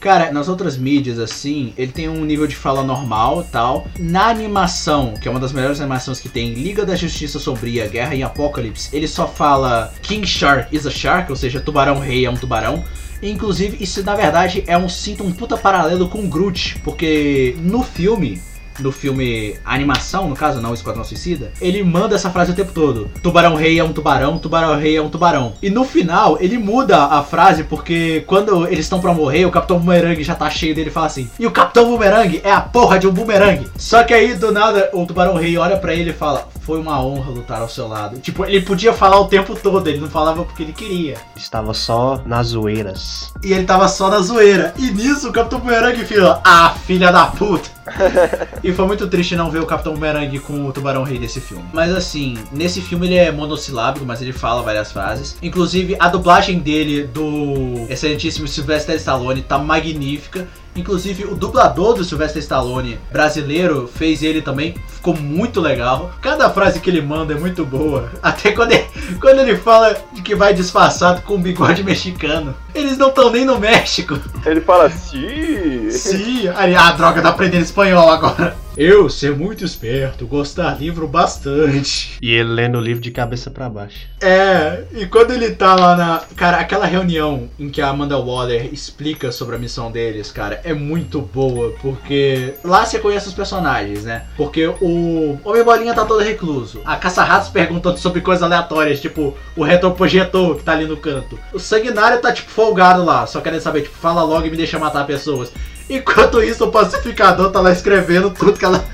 Cara, nas outras mídias, assim, ele tem um nível de fala normal tal. Na animação, que é uma das melhores animações que tem, Liga da Justiça Sombria, Guerra em Apocalipse, ele só fala King Shark is a Shark, ou seja, Tubarão Rei é um tubarão. Inclusive, isso na verdade é um sinto um puta paralelo com Groot, porque no filme, no filme a animação, no caso, não o Esquadrão Suicida, ele manda essa frase o tempo todo. Tubarão Rei é um tubarão, Tubarão Rei é um tubarão. E no final, ele muda a frase porque quando eles estão pra morrer, o Capitão Boomerang já tá cheio dele e fala assim: E o Capitão Boomerang é a porra de um boomerang. Só que aí, do nada, o Tubarão Rei olha pra ele e fala: Foi uma honra lutar ao seu lado. Tipo, ele podia falar o tempo todo, ele não falava porque ele queria. Estava só nas zoeiras. E ele tava só na zoeira. E nisso o Capitão Boomerang fala: Ah, filha da puta. *laughs* E foi muito triste não ver o Capitão Boomerang com o Tubarão Rei desse filme. Mas assim, nesse filme ele é monossilábico, mas ele fala várias frases. Inclusive, a dublagem dele do excelentíssimo Sylvester Stallone tá magnífica. Inclusive, o dublador do Sylvester Stallone brasileiro fez ele também. Ficou muito legal. Cada frase que ele manda é muito boa. *laughs* Até quando ele, quando ele fala de que vai disfarçado com um bigode mexicano. Eles não estão nem no México. Ele fala, sim. Sim, aí, ah, droga, tá aprendendo espanhol agora. Eu, ser muito esperto, gostar livro bastante. E ele lendo o livro de cabeça pra baixo. É, e quando ele tá lá na. Cara, aquela reunião em que a Amanda Waller explica sobre a missão deles, cara, é muito boa, porque lá você conhece os personagens, né? Porque o Homem Bolinha tá todo recluso. A Caça-Ratos perguntando sobre coisas aleatórias, tipo o retroprojetor que tá ali no canto. O Sanguinário tá, tipo, folgado lá, só querendo saber, tipo, fala logo e me deixa matar pessoas. Enquanto isso, o pacificador tá lá escrevendo tudo que ela,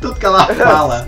tudo que ela fala.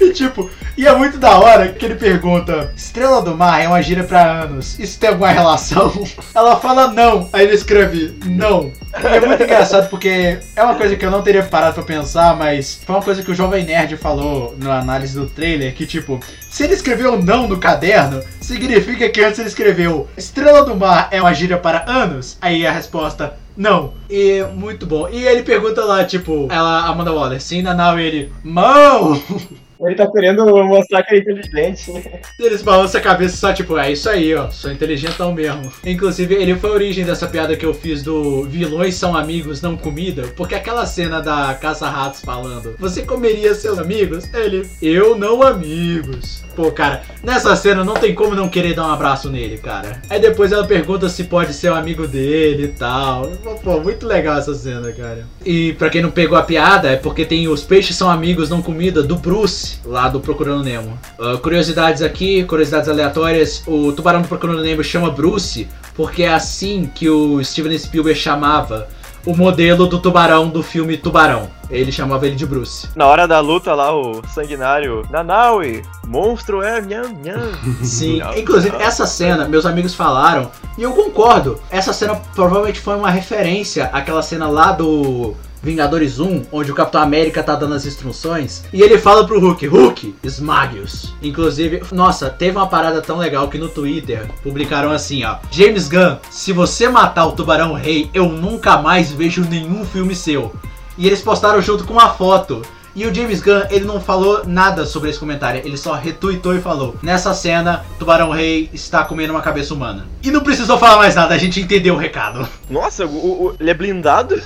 E tipo, e é muito da hora que ele pergunta: Estrela do Mar é uma gíria pra anos. Isso tem alguma relação? Ela fala não. Aí ele escreve não. É muito engraçado porque é uma coisa que eu não teria parado pra pensar, mas foi uma coisa que o Jovem Nerd falou na análise do trailer: que tipo, se ele escreveu não no caderno, significa que antes ele escreveu Estrela do Mar é uma gíria para anos? Aí a resposta. Não. E muito bom. E ele pergunta lá, tipo, ela, Amanda Waller, sim, Nanau, e ele, mão! *laughs* Ele tá querendo mostrar que é inteligente. Eles balançam a cabeça só tipo, é isso aí, ó, sou inteligentão mesmo. Inclusive, ele foi a origem dessa piada que eu fiz do vilões são amigos, não comida, porque aquela cena da caça-ratos falando, você comeria seus amigos? Ele, eu não amigos. Pô, cara, nessa cena não tem como não querer dar um abraço nele, cara. Aí depois ela pergunta se pode ser um amigo dele e tal. Pô, muito legal essa cena, cara. E pra quem não pegou a piada, é porque tem os peixes são amigos, não comida, do Bruce, lá do Procurando Nemo. Uh, curiosidades aqui, curiosidades aleatórias. O tubarão do Procurando Nemo chama Bruce porque é assim que o Steven Spielberg chamava o modelo do tubarão do filme Tubarão. Ele chamava ele de Bruce. Na hora da luta lá, o sanguinário. Nanaui, monstro é nham nham. Sim, inclusive essa cena, meus amigos falaram, e eu concordo. Essa cena provavelmente foi uma referência àquela cena lá do Vingadores 1, onde o Capitão América tá dando as instruções, e ele fala pro Hulk, Hulk, esmague-os. Inclusive, nossa, teve uma parada tão legal que no Twitter publicaram assim, ó. James Gunn, se você matar o Tubarão Rei, eu nunca mais vejo nenhum filme seu. E eles postaram junto com uma foto. E o James Gunn, ele não falou nada sobre esse comentário, ele só retweetou e falou: Nessa cena, Tubarão Rei está comendo uma cabeça humana. E não precisou falar mais nada, a gente entendeu o recado. Nossa, o, o- ele é blindado? *laughs*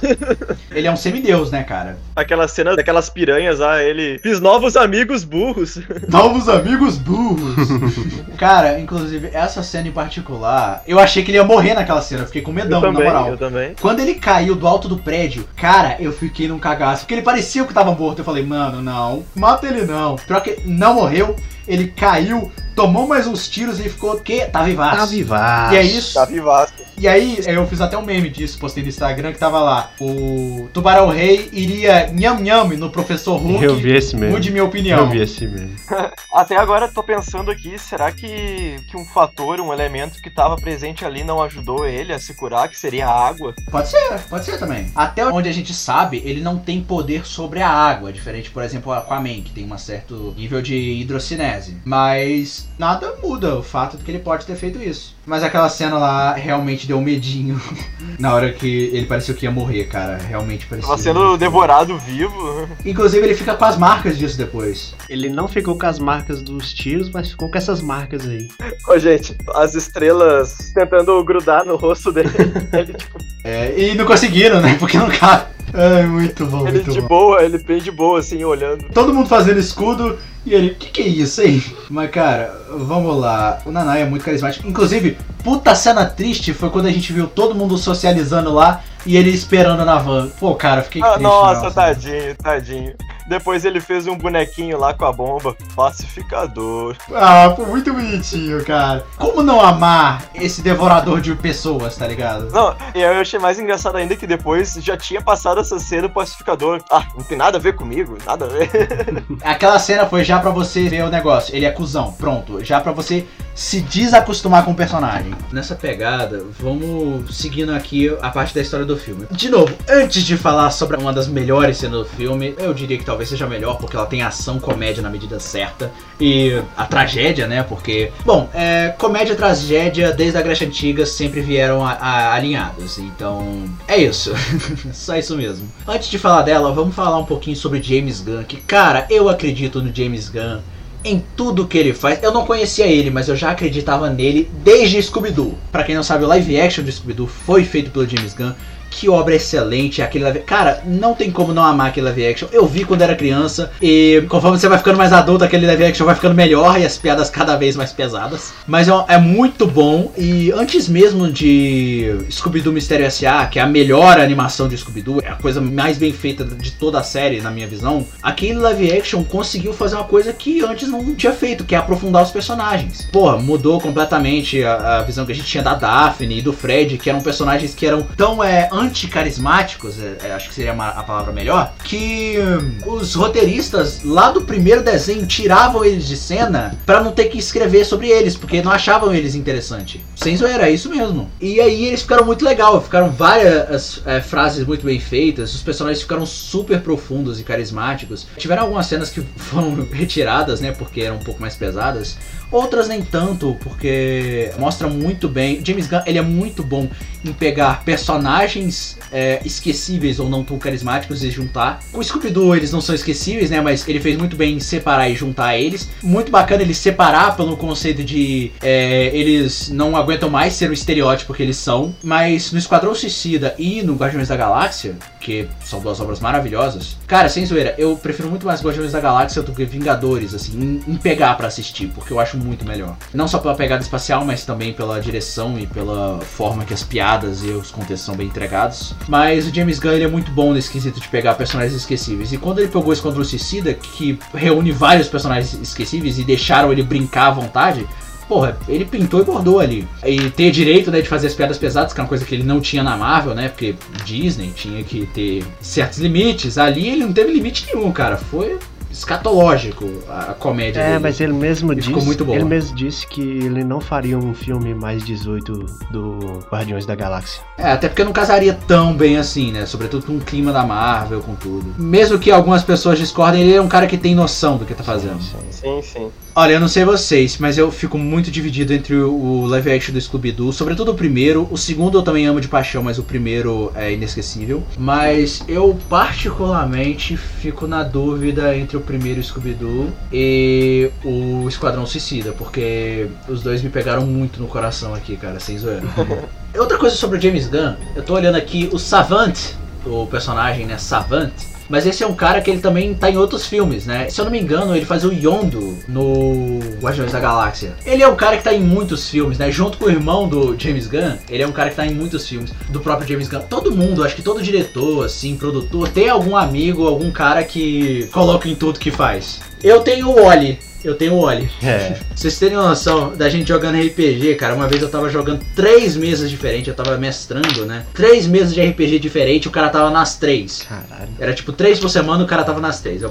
Ele é um semideus, né, cara? Aquela cena daquelas piranhas lá, ele. Fiz novos amigos burros. *laughs* Novos amigos burros. *laughs* Cara, inclusive, essa cena em particular, eu achei que ele ia morrer naquela cena, eu fiquei com medão, eu na também, moral. eu também. Quando ele caiu do alto do prédio, cara, eu fiquei num cagaço. Porque ele parecia que tava morto. Eu falei, mano, não, mata ele não. Que não morreu, ele caiu, tomou mais uns tiros e ficou, que? Tá vivaço. Tá vivaço. E é isso. Tá vivaço. E aí, eu fiz até um meme disso, postei no Instagram, que tava lá. O Tubarão Rei iria nham nham no Professor Hulk. Eu vi esse mesmo. Mude minha opinião. Eu vi esse mesmo. *laughs* Até agora tô pensando aqui, será que, que um fator, um elemento que tava presente ali não ajudou ele a se curar, que seria a água? Pode ser, pode ser também. Até onde a gente sabe, ele não tem poder sobre a água, diferente, por exemplo, o Aquaman, que tem um certo nível de hidrocinese. Mas nada muda o fato de que ele pode ter feito isso. Mas aquela cena lá realmente deu um medinho *laughs* na hora que ele pareceu que ia morrer, cara. Realmente parecia. Tava sendo devorado vivo. Inclusive, ele fica com as marcas disso depois. Ele não ficou com as marcas dos tiros, mas ficou com essas marcas aí. Ô, gente, as estrelas tentando grudar no rosto dele. *laughs* ele, tipo, É, e não conseguiram, né? Porque não cabe. Ai, muito bom, ele muito de bom. boa, ele bem de boa, assim, olhando. Todo mundo fazendo escudo e ele, que que é isso aí? Mas cara, vamos lá. O Nanai é muito carismático. Inclusive, puta cena triste foi quando a gente viu todo mundo socializando lá e ele esperando na van. Pô, cara, fiquei Ah, triste. nossa, nossa. tadinho, tadinho. Depois ele fez um bonequinho lá com a bomba. Pacificador. Ah, pô, muito bonitinho, cara. Como não amar esse devorador de pessoas, tá ligado? Não, e eu achei mais engraçado ainda que depois já tinha passado essa cena do pacificador. Ah, não tem nada a ver comigo, nada a ver. *laughs* Aquela cena foi já pra você ver o negócio. Ele é cuzão, pronto. Já pra você se desacostumar com o personagem. Nessa pegada, vamos seguindo aqui a parte da história do filme. De novo, antes de falar sobre uma das melhores cenas do filme, eu diria que talvez seja melhor porque ela tem ação, comédia na medida certa e a tragédia, né? Porque, bom, é, comédia e tragédia desde a Grécia Antiga sempre vieram a, a, alinhados. Então, é isso. *laughs* Só isso mesmo. Antes de falar dela, vamos falar um pouquinho sobre James Gunn, que, cara, eu acredito no James Gunn em tudo que ele faz. Eu não conhecia ele, mas eu já acreditava nele desde Scooby-Doo. Pra quem não sabe, o live action de Scooby-Doo foi feito pelo James Gunn. Que obra excelente, aquele live... Cara, não tem como não amar aquele live action. Eu vi quando era criança e conforme você vai ficando mais adulto, aquele live action vai ficando melhor e as piadas cada vez mais pesadas. Mas é, é muito bom e antes mesmo de Scooby-Doo Mistério S.A., que é a melhor animação de Scooby-Doo, é a coisa mais bem feita de toda a série, na minha visão, aquele live action conseguiu fazer uma coisa que antes não tinha feito, que é aprofundar os personagens. Porra, mudou completamente a, a visão que a gente tinha da Daphne e do Fred, que eram personagens que eram tão é, anticarismáticos, é, é, acho que seria a palavra melhor, que hum, os roteiristas lá do primeiro desenho tiravam eles de cena para não ter que escrever sobre eles, porque não achavam eles interessantes. Sem zoeira, é isso mesmo. E aí eles ficaram muito legal, ficaram várias é, frases muito bem feitas, os personagens ficaram super profundos e carismáticos. Tiveram algumas cenas que *laughs* foram retiradas, né, porque eram um pouco mais pesadas. Outras nem tanto, porque mostra muito bem. James Gunn ele é muito bom em pegar personagens é, esquecíveis ou não tão carismáticos e juntar. O Scooby-Doo eles não são esquecíveis, né? Mas ele fez muito bem em separar e juntar eles. Muito bacana ele separar pelo conceito de é, eles não aguentam mais ser o estereótipo que eles são. Mas no Esquadrão Suicida e no Guardiões da Galáxia, que são duas obras maravilhosas, cara, sem zoeira, eu prefiro muito mais Guardiões da Galáxia do que Vingadores, assim, em, em pegar para assistir, porque eu acho muito melhor. Não só pela pegada espacial, mas também pela direção e pela forma que as piadas e os contextos são bem entregados. Mas o James Gunn ele é muito bom nesse quesito de pegar personagens esquecíveis. E quando ele pegou Esquadrão Suicida, que reúne vários personagens esquecíveis e deixaram ele brincar à vontade, porra, ele pintou e bordou ali. E ter direito, né, de fazer as piadas pesadas, que é uma coisa que ele não tinha na Marvel, né? Porque Disney tinha que ter certos limites. Ali ele não teve limite nenhum, cara. Foi escatológico a comédia É, dele. mas ele mesmo disse, ficou muito bom. ele mesmo disse que ele não faria um filme mais 18 do Guardiões da Galáxia. É, até porque não casaria tão bem assim, né? Sobretudo com o clima da Marvel, com tudo. Mesmo que algumas pessoas discordem, ele é um cara que tem noção do que tá fazendo. Sim, sim. Olha, eu não sei vocês, mas eu fico muito dividido entre o live action do Scooby-Doo, sobretudo o primeiro. O segundo eu também amo de paixão, mas o primeiro é inesquecível. Mas eu particularmente fico na dúvida entre o primeiro Scooby-Doo e o Esquadrão Suicida, porque os dois me pegaram muito no coração aqui, cara, sem zoeira. *laughs* Outra coisa sobre o James Gunn, eu tô olhando aqui o Savant, o personagem, né, Savant. Mas esse é um cara que ele também tá em outros filmes, né? Se eu não me engano, ele faz o Yondo no Guardiões da Galáxia. Ele é um cara que tá em muitos filmes, né? Junto com o irmão do James Gunn, ele é um cara que tá em muitos filmes do próprio James Gunn. Todo mundo, acho que todo diretor, assim, produtor, tem algum amigo, algum cara que coloca em tudo que faz. Eu tenho o Oli. Eu tenho o Oli. É. Pra *laughs* vocês terem noção da gente jogando RPG, cara, uma vez eu tava jogando três mesas diferentes, eu tava mestrando, né? Três mesas de RPG diferentes, o cara tava nas três. Caralho. Era tipo três por semana, o cara tava nas três. Eu,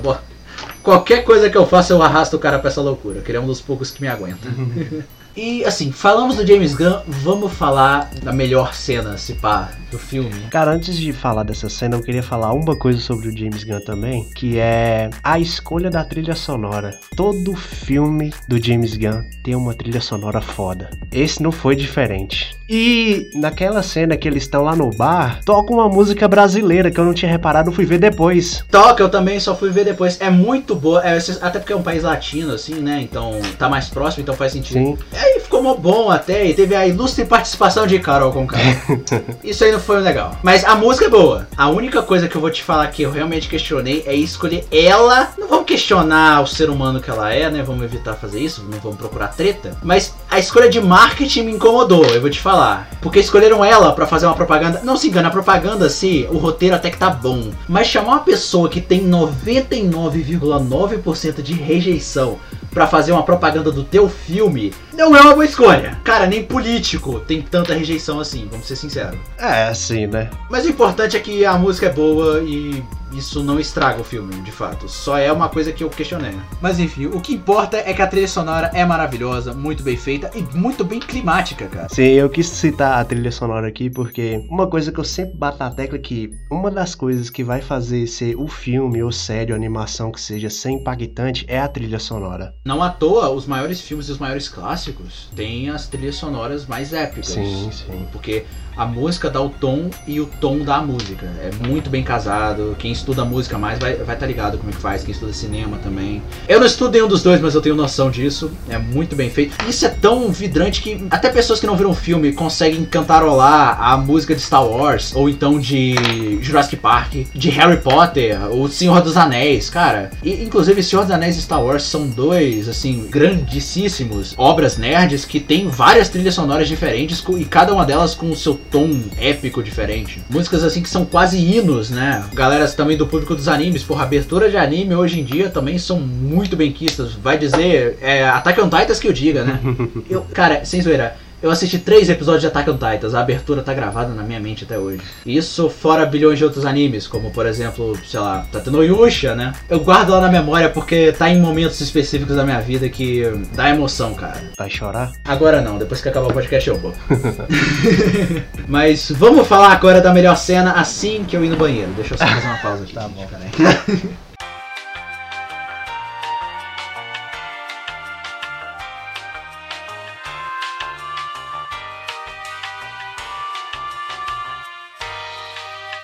Qualquer coisa que eu faça, eu arrasto o cara pra essa loucura, que ele é um dos poucos que me aguenta. *laughs* e assim, falamos do James Gunn, vamos falar da melhor cena, se pá, do filme. Cara, antes de falar dessa cena, eu queria falar uma coisa sobre o James Gunn também, que é a escolha da trilha sonora. Todo filme do James Gunn tem uma trilha sonora foda. Esse não foi diferente. E naquela cena que eles estão lá no bar, toca uma música brasileira que eu não tinha reparado, fui ver depois. Toca, eu também só fui ver depois. É muito boa, é, até porque é um país latino, assim, né? Então tá mais próximo, então faz sentido. Sim. Aí ficou mó bom até, e teve a ilustre participação de Carol com *laughs* Isso aí não foi legal. Mas a música é boa. A única coisa que eu vou te falar que eu realmente questionei é escolher ela. Não vamos questionar o ser humano que ela é, né? Vamos evitar fazer isso, não vamos procurar treta. Mas a escolha de marketing me incomodou, eu vou te falar. Porque escolheram ela pra fazer uma propaganda. Não se engana, a propaganda, se o roteiro até que tá bom. Mas chamar uma pessoa que tem 99,9% de rejeição pra fazer uma propaganda do teu filme não é uma boa escolha. Cara, nem político tem tanta rejeição assim, vamos ser sinceros. É, assim, né? Mas o importante é que a música é boa e isso não estraga o filme, de fato. Só é uma coisa que eu questionei. Mas enfim, o que importa é que a trilha sonora é maravilhosa, muito bem feita e muito bem climática, cara. Sim, eu quis citar a trilha sonora aqui porque uma coisa que eu sempre bato na tecla é que uma das coisas que vai fazer ser o filme ou série ou animação que seja ser impactante é a trilha sonora. Não à toa, os maiores filmes e os maiores clássicos têm as trilhas sonoras mais épicas. Sim, sim. Porque a música dá o tom e o tom da música. É muito bem casado. Quem estuda música mais vai estar tá ligado como é que faz. Quem estuda cinema também. Eu não estudo nenhum dos dois, mas eu tenho noção disso. É muito bem feito. Isso é tão vidrante que até pessoas que não viram o filme conseguem cantarolar a música de Star Wars, ou então de Jurassic Park, de Harry Potter, O Senhor dos Anéis, cara. E inclusive Senhor dos Anéis e Star Wars são dois, assim, grandíssimos obras nerds que tem várias trilhas sonoras diferentes e cada uma delas com o seu tom épico diferente. Músicas assim que são quase hinos, né? Galera também do público dos animes, porra, abertura de anime hoje em dia também são muito bem quistas. Vai dizer, é Attack on Titans que eu diga, né? *laughs* eu, cara, sem zoeira. Eu assisti três episódios de Attack on Titans, a abertura tá gravada na minha mente até hoje. Isso fora bilhões de outros animes, como por exemplo, sei lá, Tateno Yusha, né? Eu guardo lá na memória porque tá em momentos específicos da minha vida que dá emoção, cara. Vai chorar? Agora não, depois que acabar o podcast eu vou. *laughs* *laughs* Mas vamos falar agora da melhor cena assim que eu ir no banheiro. Deixa eu só fazer uma pausa aqui. Tá bom. Peraí. *laughs*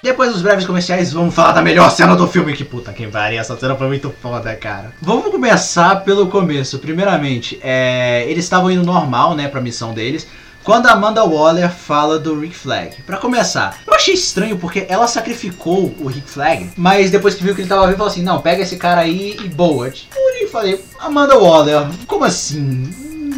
Depois dos breves comerciais, vamos falar da melhor cena do filme. Que puta que pariu, essa cena foi muito foda, cara. Vamos começar pelo começo. Primeiramente, é, eles estavam indo normal, né, pra missão deles. Quando a Amanda Waller fala do Rick Flag. Pra começar, eu achei estranho porque ela sacrificou o Rick Flag, mas depois que viu que ele tava vivo, falou assim: não, pega esse cara aí e boa. Eu falei: Amanda Waller, como assim?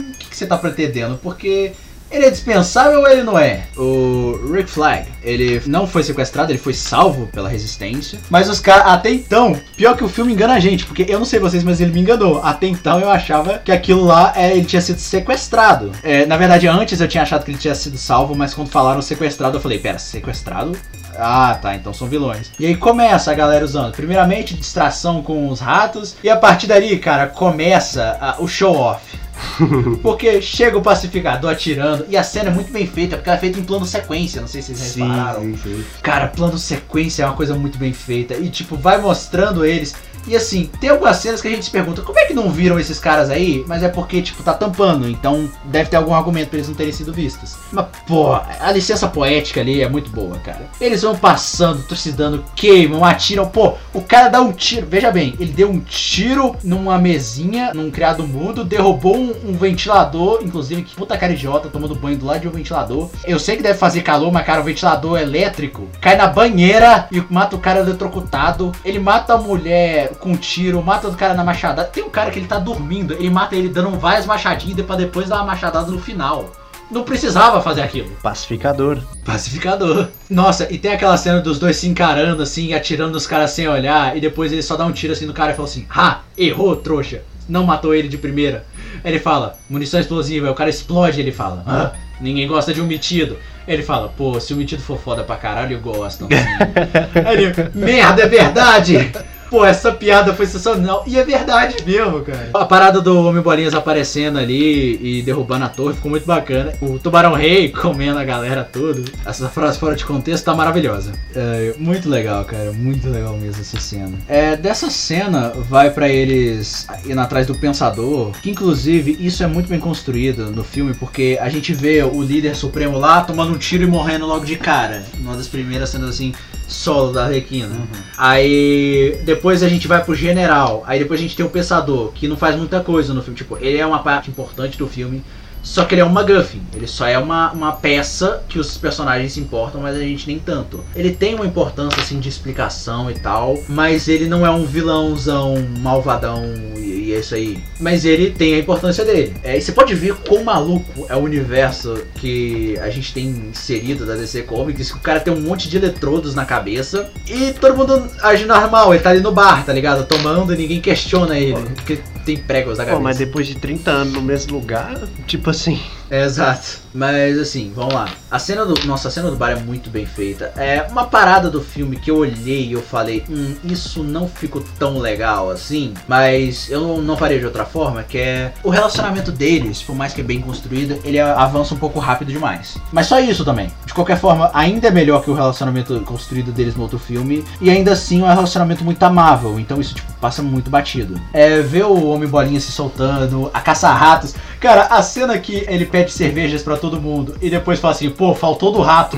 O que, que você tá pretendendo? Porque ele é dispensável ou ele não é? O Rick Flag, ele não foi sequestrado, ele foi salvo pela resistência. Mas os caras, até então, pior que o filme engana a gente, porque eu não sei vocês, mas ele me enganou. Até então eu achava que aquilo lá é, ele tinha sido sequestrado. É, na verdade, antes eu tinha achado que ele tinha sido salvo, mas quando falaram sequestrado, eu falei: pera, sequestrado? Ah, tá, então são vilões. E aí começa a galera usando, primeiramente, distração com os ratos, e a partir dali, cara, começa ah, o show-off. *laughs* Porque chega o pacificador atirando e a cena é muito bem feita, porque ela é feita em plano sequência, não sei se vocês repararam. sim, sim. Cara, plano sequência é uma coisa muito bem feita e tipo, vai mostrando eles. E assim, tem algumas cenas que a gente se pergunta, como é que não viram esses caras aí? Mas é porque, tipo, tá tampando, então deve ter algum argumento pra eles não terem sido vistos. Mas, pô, a licença poética ali é muito boa, cara. Eles vão passando, trucidando, queimam, atiram. Pô, o cara dá um tiro. Veja bem, ele deu um tiro numa mesinha, num criado mudo, derrubou um, um ventilador, inclusive, que puta cara idiota, tomando banho do lado de um ventilador. Eu sei que deve fazer calor, mas, cara, o ventilador elétrico cai na banheira e mata o cara eletrocutado. Ele mata a mulher com um tiro, mata o cara na machadada. Tem um cara que ele tá dormindo, ele mata ele dando várias machadinhas pra depois dar uma machadada no final. Não precisava fazer aquilo. Pacificador. Pacificador. Nossa, e tem aquela cena dos dois se encarando assim, atirando nos caras sem olhar, e depois ele só dá um tiro assim no cara e fala assim: Ha! Errou, trouxa! Não matou ele de primeira. Aí ele fala: munição explosiva, aí o cara explode, ele fala: Hã? Ninguém gosta de um metido. Ele fala, pô, se o metido for foda pra caralho, gostam. *laughs* Aí ele, merda, é verdade! Pô, essa piada foi sensacional. E é verdade mesmo, cara. A parada do Homem Bolinhas aparecendo ali e derrubando a torre ficou muito bacana. O Tubarão Rei *laughs* comendo a galera toda. Essa frase fora de contexto tá maravilhosa. É, muito legal, cara. Muito legal mesmo essa cena. É, dessa cena vai pra eles indo atrás do Pensador. Que inclusive isso é muito bem construído no filme, porque a gente vê o líder supremo lá tomando um tiro e morrendo logo de cara. Uma das primeiras cenas assim solo da Arlequina. Aí depois a gente vai pro general. Aí depois a gente tem o pensador, que não faz muita coisa no filme. Tipo, ele é uma parte importante do filme. Só que ele é um MacGuffin. Ele só é uma, uma peça que os personagens se importam, mas a gente nem tanto. Ele tem uma importância assim de explicação e tal, mas ele não é um vilãozão malvadão e, e é isso aí. Mas ele tem a importância dele. É, e você pode ver quão maluco é o universo que a gente tem inserido da DC Comics. Que o cara tem um monte de eletrodos na cabeça e todo mundo age normal. Ele tá ali no bar, tá ligado? Tomando e ninguém questiona ele. Porque tem pregos na Pô, cabeça. mas depois de 30 anos no mesmo lugar, tipo assim. É, exato. Mas assim, vamos lá. A cena do. Nossa, a cena do bar é muito bem feita. É uma parada do filme que eu olhei e eu falei, hum, isso não ficou tão legal assim. Mas eu não, não parei de outra forma, que é o relacionamento deles, por mais que é bem construído, ele avança um pouco rápido demais. Mas só isso também. De qualquer forma, ainda é melhor que o relacionamento construído deles no outro filme. E ainda assim é um relacionamento muito amável. Então isso, tipo, passa muito batido. É ver o Homem Bolinha se soltando, a caça-ratos. Cara, a cena que ele pede cervejas pra todo mundo e depois fala assim, pô, faltou do rato.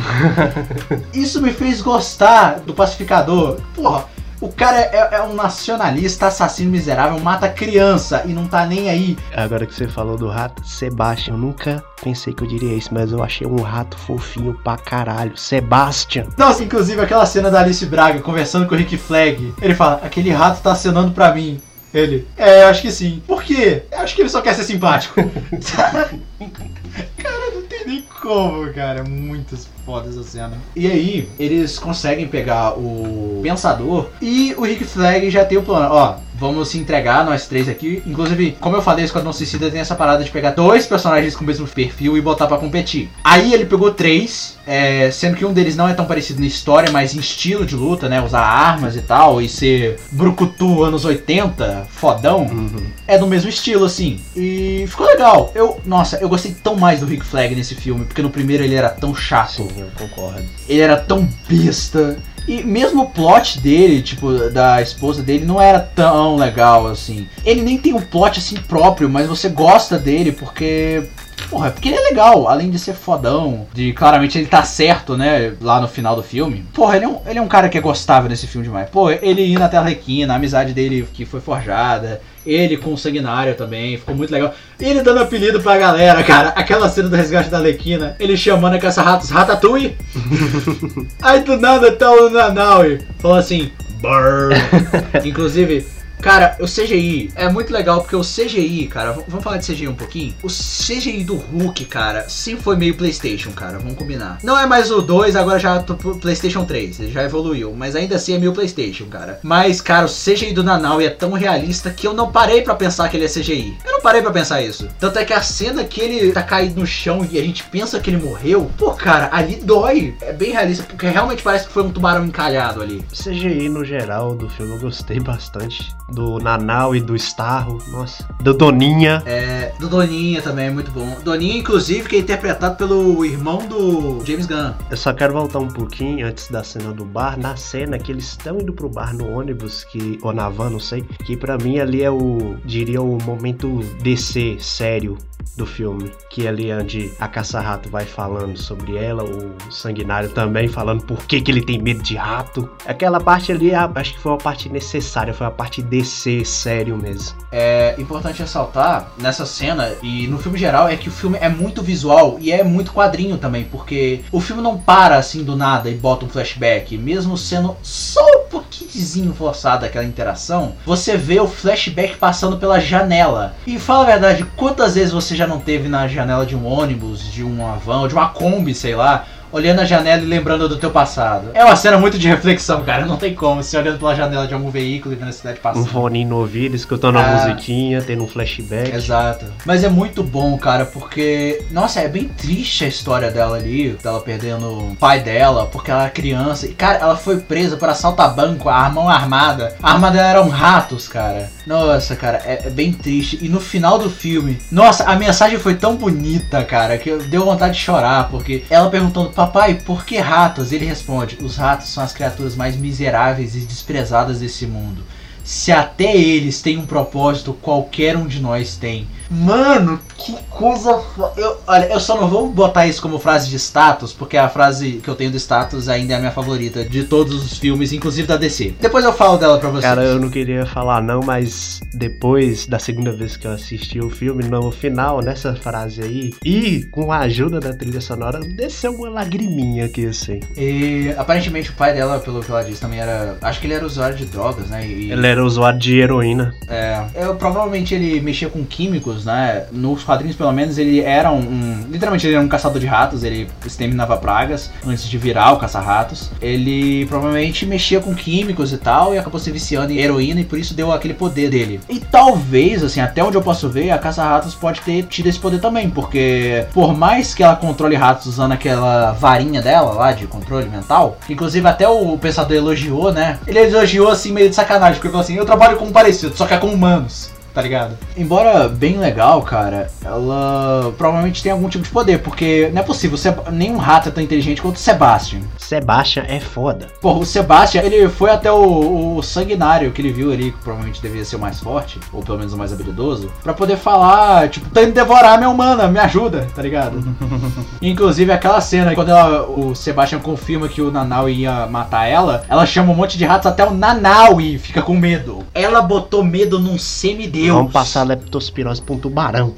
*laughs* Isso me fez gostar do pacificador. Porra, o cara é, é um nacionalista, assassino miserável, mata criança e não tá nem aí. Agora que você falou do rato, Sebastian, eu nunca pensei que eu diria isso, mas eu achei um rato fofinho pra caralho. Sebastian. Nossa, inclusive aquela cena da Alice Braga conversando com o Rick Flag. Ele fala, aquele rato tá acenando pra mim. Ele, é, acho que sim. Por quê? Acho que ele só quer ser simpático. *laughs* cara, não tem nem como, cara. Muito foda essa cena. E aí, eles conseguem pegar o Pensador e o Rick Flag já tem o plano. Ó, vamos se entregar, nós três aqui. Inclusive, como eu falei, Esquadrão Suicida tem essa parada de pegar dois personagens com o mesmo perfil e botar pra competir. Aí ele pegou três, é, sendo que um deles não é tão parecido na história, mas em estilo de luta, né? Usar armas e tal, e ser brucutu anos 80, fodão. É do mesmo estilo, assim. E ficou legal. Eu, nossa, eu gostei tão mais do Rick Flag nesse filme, porque no primeiro ele era tão chato. Sim, eu concordo. Ele era tão besta. E mesmo o plot dele, tipo, da esposa dele, não era tão legal assim. Ele nem tem um plot assim próprio, mas você gosta dele porque. Porra, porque ele é legal, além de ser fodão, de claramente ele tá certo, né, lá no final do filme. Porra, ele é um, ele é um cara que é gostável nesse filme demais. Pô, ele indo até a Arlequina, a amizade dele que foi forjada, ele com o Sanguinário também, ficou muito legal. Ele dando apelido pra galera, cara. Aquela cena do resgate da Arlequina, ele chamando a caça-ratos Ratatouille. *laughs* Aí do nada tá o Nanaui falando assim, Brrr. *laughs* Inclusive, cara, o CGI é muito legal porque o CGI, cara, vamos falar de CGI um pouquinho? O CGI do Hulk, cara, sempre foi meio PlayStation, cara, vamos combinar. Não é mais o 2, agora já PlayStation 3, ele já evoluiu, mas ainda assim é meio PlayStation, cara. Mas, cara, o CGI do Nanaui é tão realista que eu não parei pra pensar que ele é CGI. Eu não parei pra pensar isso. Tanto é que a cena que ele tá caído no chão e a gente pensa que ele morreu, pô, cara, ali dói. É bem realista, porque realmente parece que foi um tubarão encalhado ali. CGI no geral do filme eu gostei bastante. Do Nanau e do Starro, nossa. Do Doninha. É, do Doninha também é muito bom. Doninha, inclusive, que é interpretado pelo irmão do James Gunn. Eu só quero voltar um pouquinho antes da cena do bar, na cena que eles estão indo pro bar no ônibus, que ou na van, não sei, que pra mim ali é o, diria o momento DC sério do filme, que é ali onde a caça-rato vai falando sobre ela, o sanguinário também falando por que, que ele tem medo de rato. Aquela parte ali, a- acho que foi uma parte necessária, foi a parte DC sério mesmo. É importante ressaltar nessa cena e no filme geral é que o filme é muito visual e é muito quadrinho também, porque o filme não para assim do nada e bota um flashback, mesmo sendo só um pouquinhozinho forçada aquela interação, você vê o flashback passando pela janela. E fala a verdade, quantas vezes você já não teve na janela de um ônibus, de uma van, de uma Kombi, sei lá, olhando a janela e lembrando do teu passado. É uma cena muito de reflexão, cara, não tem como, você olhando pela janela de algum veículo e vendo a cidade Um passando. foninho no ouvido, escutando a Ah. musiquinha, tendo um flashback. Exato. Mas é muito bom, cara, porque. Nossa, é bem triste a história dela ali. Dela perdendo o pai dela, porque ela era criança. E, cara, ela foi presa por assaltar banco, a mão armada. A arma dela eram ratos, cara. Nossa, cara, é, é bem triste. E no final do filme. Nossa, a mensagem foi tão bonita, cara, que eu deu vontade de chorar. Porque ela perguntando, papai, por que ratos? Ele responde: os ratos são as criaturas mais miseráveis e desprezadas desse mundo. Se até eles têm um propósito, qualquer um de nós tem. Mano, que coisa. Eu, olha, eu só não vou botar isso como frase de status, porque a frase que eu tenho do status ainda é a minha favorita de todos os filmes, inclusive da DC. Depois eu falo dela pra vocês. Cara, eu não queria falar não, mas depois da segunda vez que eu assisti o filme, no final, nessa frase aí, e com a ajuda da trilha sonora, desceu uma lagriminha aqui, assim. E aparentemente o pai dela, pelo que ela disse, também era. Acho que ele era usuário de drogas, né? E, Ele era usuário de heroína. É, eu, provavelmente ele mexia com químicos ratos, né? Nos quadrinhos, pelo menos, ele era um, um- Literalmente, ele era um caçador de ratos, ele exterminava pragas antes de virar o caça-ratos. Ele provavelmente mexia com químicos e tal, e acabou se viciando em heroína, e por isso deu aquele poder dele. E talvez, assim, até onde eu posso ver, a caça-ratos pode ter tido esse poder também, porque por mais que ela controle ratos usando aquela varinha dela lá de controle mental, inclusive até o pensador elogiou, né? Ele elogiou assim meio de sacanagem, porque ele falou assim: eu trabalho com parecido, só que é com humanos. Tá ligado? Embora bem legal, cara, ela provavelmente tem algum tipo de poder, porque não é possível, Seb- nenhum rato é tão inteligente quanto o Sebastian. Sebastian é foda. Porra, o Sebastian, ele foi até o, o sanguinário que ele viu ali, que provavelmente deveria ser o mais forte, ou pelo menos o mais habilidoso, pra poder falar, tipo, tá indo devorar minha humana, me ajuda, tá ligado? *laughs* Inclusive aquela cena, quando ela- o Sebastian confirma que o Nanaui ia matar ela, ela chama um monte de ratos até o Nanaui fica com medo. Ela botou medo num semideus. Vamos passar a leptospirose pra um tubarão.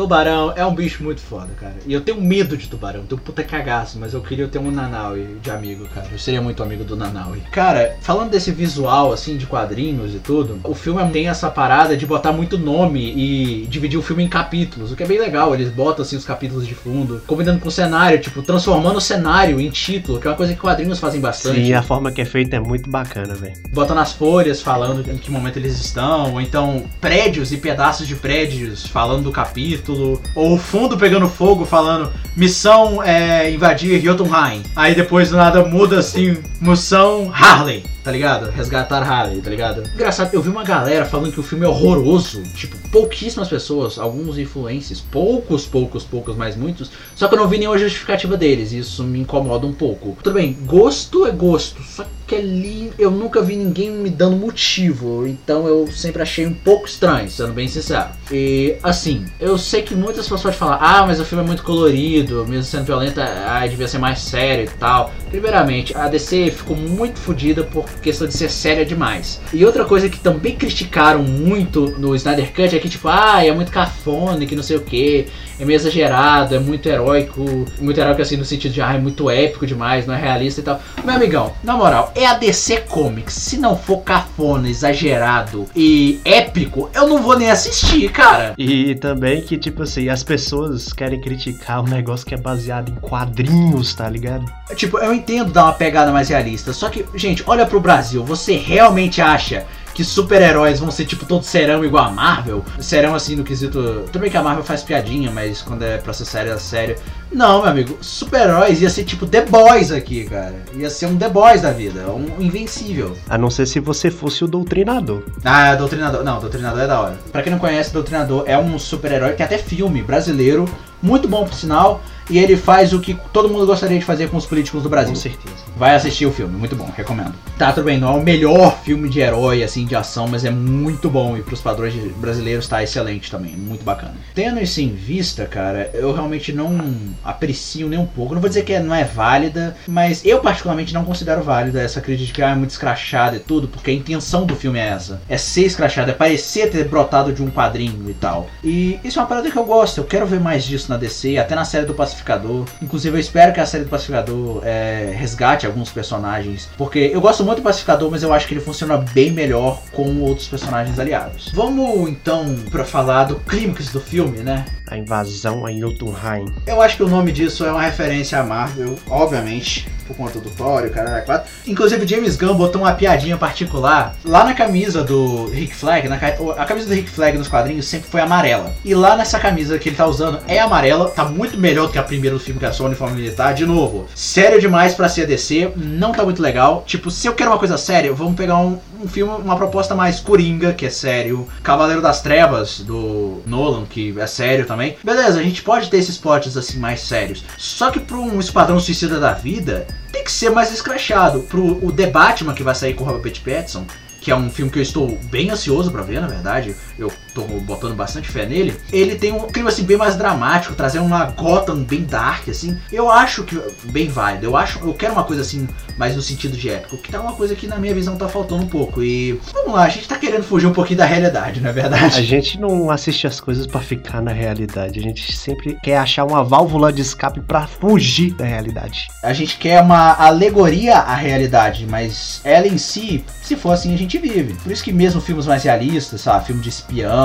Tubarão é um bicho muito foda, cara. E eu tenho medo de tubarão, tenho puta cagaço, mas eu queria ter um Nanaui de amigo, cara. Eu seria muito amigo do Nanaui. Cara, falando desse visual, assim, de quadrinhos e tudo, o filme tem essa parada de botar muito nome e dividir o filme em capítulos, o que é bem legal. Eles botam, assim, os capítulos de fundo, combinando com o cenário, tipo, transformando o cenário em título, que é uma coisa que quadrinhos fazem bastante Sim, a forma que é feita é muito bacana, velho. bota nas folhas falando em que momento eles estão, ou então prédios e pedaços de prédios falando do capítulo, ou o fundo pegando fogo falando missão é invadir Jotunheim. Aí depois nada muda assim, missão Harley. Tá ligado? Resgatar Harley, tá ligado? Engraçado, eu vi uma galera falando que o filme é horroroso. Tipo, pouquíssimas pessoas, alguns influencers, poucos, poucos, poucos, mas muitos. Só que eu não vi nenhuma justificativa deles. Isso me incomoda um pouco. Tudo bem, gosto é gosto. Só que ali eu nunca vi ninguém me dando motivo. Então eu sempre achei um pouco estranho, sendo bem sincero. E assim, eu sei que muitas pessoas podem falar: ah, mas o filme é muito colorido, mesmo sendo violenta, ah, devia ser mais sério e tal. Primeiramente, a DC ficou muito fodida por questão de ser séria demais. E outra coisa que também criticaram muito no Snyder Cut é que, tipo, ah, é muito cafona, que não sei o que, é meio exagerado, é muito heróico, muito heróico assim no sentido de, ah, é muito épico demais, não é realista e tal. Meu amigão, na moral, é a DC Comics. Se não for cafona, exagerado e épico, eu não vou nem assistir, cara. E também que, tipo assim, as pessoas querem criticar um negócio que é baseado em quadrinhos, tá ligado? Tipo, eu entendo dar uma pegada mais realista, só que, gente, olha pro Brasil, você realmente acha que super-heróis vão ser tipo todo serão igual a Marvel? Serão assim no quesito. Bem que a Marvel faz piadinha, mas quando é pra ser sério, é sério. Não, meu amigo, super-heróis ia ser tipo The Boys aqui, cara. Ia ser um The Boys da vida, um invencível. A não ser se você fosse o doutrinador. Ah, Doutrinador. Não, Doutrinador é da hora. Pra quem não conhece, Doutrinador é um super-herói, tem até filme brasileiro, muito bom por sinal. E ele faz o que todo mundo gostaria de fazer com os políticos do Brasil. Com certeza. Vai assistir o filme, muito bom, recomendo. Tá, tudo bem, não é o melhor filme de herói, assim, de ação, mas é muito bom. E pros padrões brasileiros tá excelente também, muito bacana. Tendo isso em vista, cara, eu realmente não aprecio nem um pouco. Não vou dizer que é- não é válida, mas eu particularmente não considero válida essa crítica de que ah, é muito escrachada e tudo, porque a intenção do filme é essa. É ser escrachado, é parecer ter brotado de um quadrinho e tal. E isso é uma parada que eu gosto, eu quero ver mais disso na DC, até na série do Pacificador. Inclusive, eu espero que a série do Pacificador é, resgate alguns personagens, porque eu gosto muito do Pacificador, mas eu acho que ele funciona bem melhor com outros personagens aliados. Vamos então pra falar do clímax do filme, né? A invasão a Jotunheim. Eu acho que o nome disso é uma referência à Marvel, obviamente, por conta do Thor e o cara 4. Inclusive, James Gunn botou uma piadinha particular lá na camisa do Rick Flag. Na, a camisa do Rick Flag nos quadrinhos sempre foi amarela. E lá nessa camisa que ele tá usando é amarela, tá muito melhor do que a primeira do filme, que é só uniforme militar. De novo, sério demais pra ser DC, não tá muito legal. Tipo, se eu quero uma coisa séria, vamos pegar um, um filme, uma proposta mais coringa, que é sério. Cavaleiro das Trevas, do Nolan, que é sério também. Beleza, a gente pode ter esses plots assim mais sérios. Só que pra um Esquadrão Suicida da vida, tem que ser mais escrachado. Pro o The Batman que vai sair com o Robert Pattinson, que é um filme que eu estou bem ansioso pra ver, na verdade. Eu tô botando bastante fé nele. Ele tem um clima assim bem mais dramático, trazendo uma Gotham bem dark assim. Eu acho que bem válido. Eu acho, eu quero uma coisa assim mais no sentido de épico, que tá uma coisa que na minha visão tá faltando um pouco. E vamos lá, a gente tá querendo fugir um pouquinho da realidade, não é A verdade? gente não assiste as coisas pra ficar na realidade. A gente sempre quer achar uma válvula de escape pra fugir da realidade. A gente quer uma alegoria à realidade, mas ela em si, se for assim, a gente vive. Por isso que mesmo filmes mais realistas, sabe, filme de espião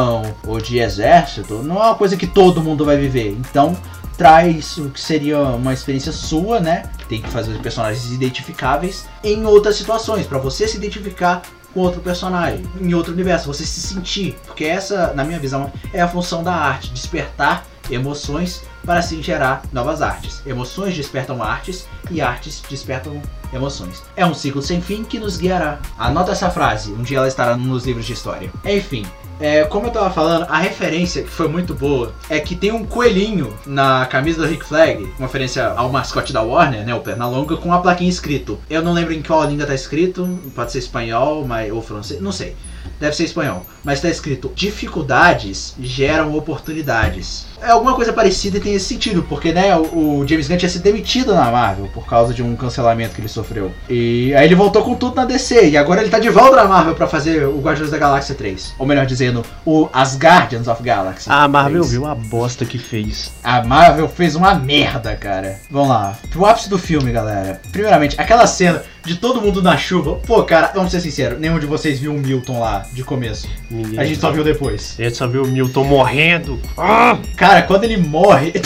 ou de exército, não é uma coisa que todo mundo vai viver. Então, traz o que seria uma experiência sua, né? Tem que fazer personagens identificáveis em outras situações, para você se identificar com outro personagem, em outro universo, você se sentir. Porque essa, na minha visão, é a função da arte, despertar emoções para assim gerar novas artes. Emoções despertam artes e artes despertam emoções. É um ciclo sem fim que nos guiará. Anota essa frase, um dia ela estará nos livros de história. Enfim, é, como eu tava falando, a referência que foi muito boa é que tem um coelhinho na camisa do Rick Flag, uma referência ao mascote da Warner, né, o Pernalonga, com uma plaquinha escrito. Eu não lembro em qual língua tá escrito, pode ser espanhol mas, ou francês, não sei. Deve ser espanhol, mas tá escrito: dificuldades geram oportunidades. É alguma coisa parecida e tem esse sentido, porque né, o, o James Gunn tinha sido demitido na Marvel por causa de um cancelamento que ele sofreu. E aí ele voltou com tudo na DC, e agora ele tá de volta na Marvel para fazer o Guardiões da Galáxia 3. Ou melhor dizendo, o As Guardians of Galaxy. A Marvel 3. viu a bosta que fez. A Marvel fez uma merda, cara. Vamos lá. Pro ápice do filme, galera. Primeiramente, aquela cena de todo mundo na chuva. Pô, cara, vamos ser sinceros, nenhum de vocês viu o Milton lá de começo. Ninguém A gente só viu depois. A gente só viu o Milton morrendo. Ah! Cara, quando ele morre. *laughs*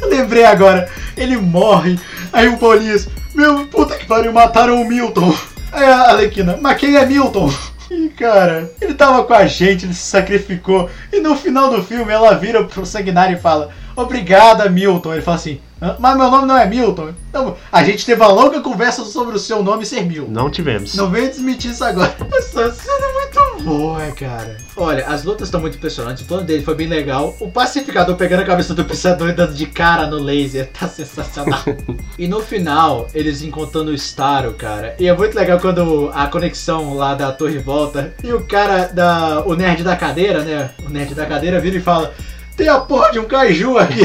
Eu lembrei agora. Ele morre. Aí o Paulinhas. Meu puta que pariu, mataram o Milton. Aí a Alequina, mas quem é Milton? *laughs* E cara, ele tava com a gente, ele se sacrificou. E no final do filme ela vira pro sanguinário e fala: Obrigada, Milton. Ele fala assim: "Hã? Mas meu nome não é Milton. Então, a gente teve uma longa conversa sobre o seu nome ser Milton. Não tivemos. Não venha desmentir isso agora. *laughs* Essa cena é muito boa, cara. Olha, as lutas estão muito impressionantes. O plano dele foi bem legal. O pacificador pegando a cabeça do pensador e dando de cara no laser. Tá sensacional. *laughs* e no final, eles encontrando o Staro, cara. E é muito legal quando a conexão lá da torre volta. E o cara da. O nerd da cadeira, né? O nerd da cadeira vira e fala. Tem a porra de um kaiju aqui.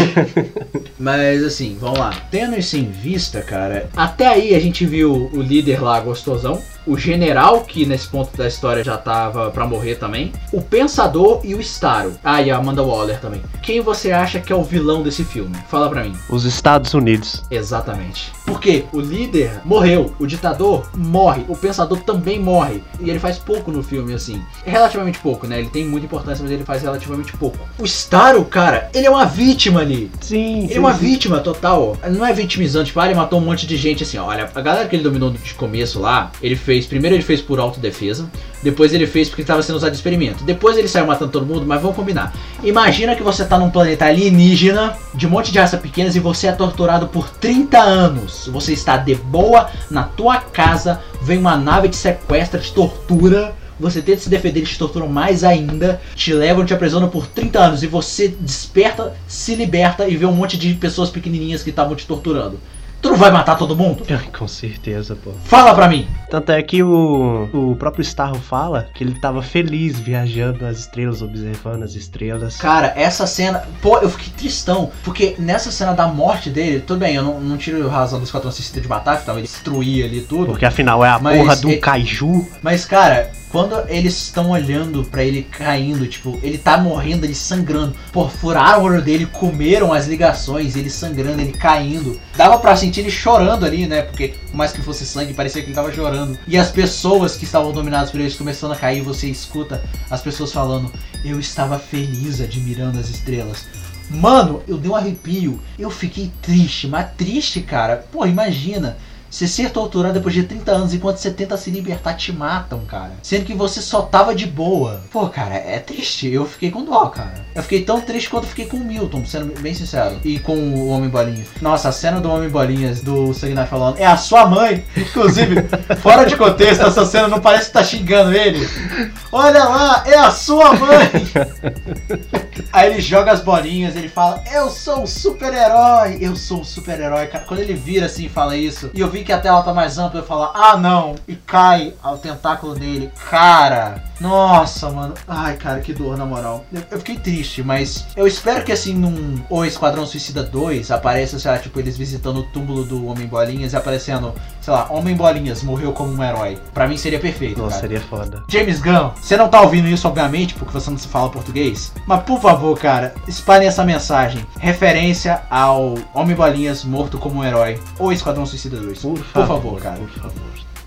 *laughs* Mas assim, vamos lá. Tendo isso em vista, cara, até aí a gente viu o líder lá gostosão, o general, que nesse ponto da história já tava pra morrer também, o pensador e o Staro. Ah, e a Amanda Waller também. Quem você acha que é o vilão desse filme? Fala pra mim. Os Estados Unidos. Exatamente. Porque o líder morreu, o ditador morre, o pensador também morre. E ele faz pouco no filme, assim. Relativamente pouco, né? Ele tem muita importância, mas ele faz relativamente pouco. O Staro, cara, ele é uma vítima ali. Sim, Ele é uma vítima total. Não é vitimizante, tipo, ah, ele matou um monte de gente assim, ó. Olha, a galera que ele dominou de começo lá, ele fez. Primeiro ele fez por autodefesa. Depois ele fez porque estava sendo usado de experimento. Depois ele saiu matando todo mundo, mas vamos combinar. Imagina que você tá num planeta alienígena, de um monte de raça pequenas, e você é torturado por 30 anos. Você está de boa na tua casa, vem uma nave te sequestra, te tortura. Você tenta se defender, eles te torturam mais ainda, te levam, te aprisionam por 30 anos e você desperta, se liberta e vê um monte de pessoas pequenininhas que estavam te torturando. Tu não vai matar todo mundo? *laughs* Com certeza, pô. Fala pra mim! Tanto é que o, o próprio Starro fala que ele tava feliz viajando nas estrelas, observando as estrelas. Cara, essa cena. Pô, eu fiquei tristão. Porque nessa cena da morte dele, tudo bem, eu não, não tiro razão do Esquadrão Suicida de matar, que tava ele destruir ali tudo. Porque afinal é a Mas porra do ele- Kaiju. Mas, cara, quando eles estão olhando pra ele caindo, tipo, ele tá morrendo, ele sangrando. Pô, furaram o olho dele, comeram as ligações, ele sangrando, ele caindo. Dava pra sentir ele chorando ali, né? Porque, por mais que fosse sangue, parecia que ele tava chorando. E as pessoas que estavam dominadas por eles começando a cair, você escuta as pessoas falando: Eu estava feliz admirando as estrelas. Mano, eu dei um arrepio. Eu fiquei triste, mas triste, cara. Pô, imagina. Você ser torturado depois de 30 anos enquanto você tenta se libertar, te matam, cara. Sendo que você só tava de boa. Pô, cara, é triste. Eu fiquei com dó, cara. Eu fiquei tão triste quanto fiquei com o Milton, sendo bem sincero. E com o Homem Bolinhas. Nossa, a cena do Homem Bolinhas, do Sanguinário falando, é a sua mãe. *laughs* Inclusive, fora de contexto, essa cena não parece que tá xingando ele. Olha lá, é a sua mãe. *laughs* Aí ele joga as bolinhas, ele fala, eu sou um super-herói, eu sou um super-herói, cara. Quando ele vira assim e fala isso, e eu vi que a tela tá mais ampla, eu falo, ah não, e cai o tentáculo dele, cara. Nossa, mano. Ai, cara, que dor, na moral. Eu, eu fiquei triste, mas eu espero que assim, num O Esquadrão Suicida 2, apareça, sei lá, tipo, eles visitando o túmulo do Homem Bolinhas e aparecendo, sei lá, Homem Bolinhas morreu como um herói. Pra mim seria perfeito, Nossa, cara. seria foda. James Gunn, você não tá ouvindo isso, obviamente, porque você não se fala português. Mas por favor, cara, espalhe essa mensagem. Referência ao Homem Bolinhas morto como um herói. Ou Esquadrão Suicida 2. Por Por favor, favor, cara. Por favor.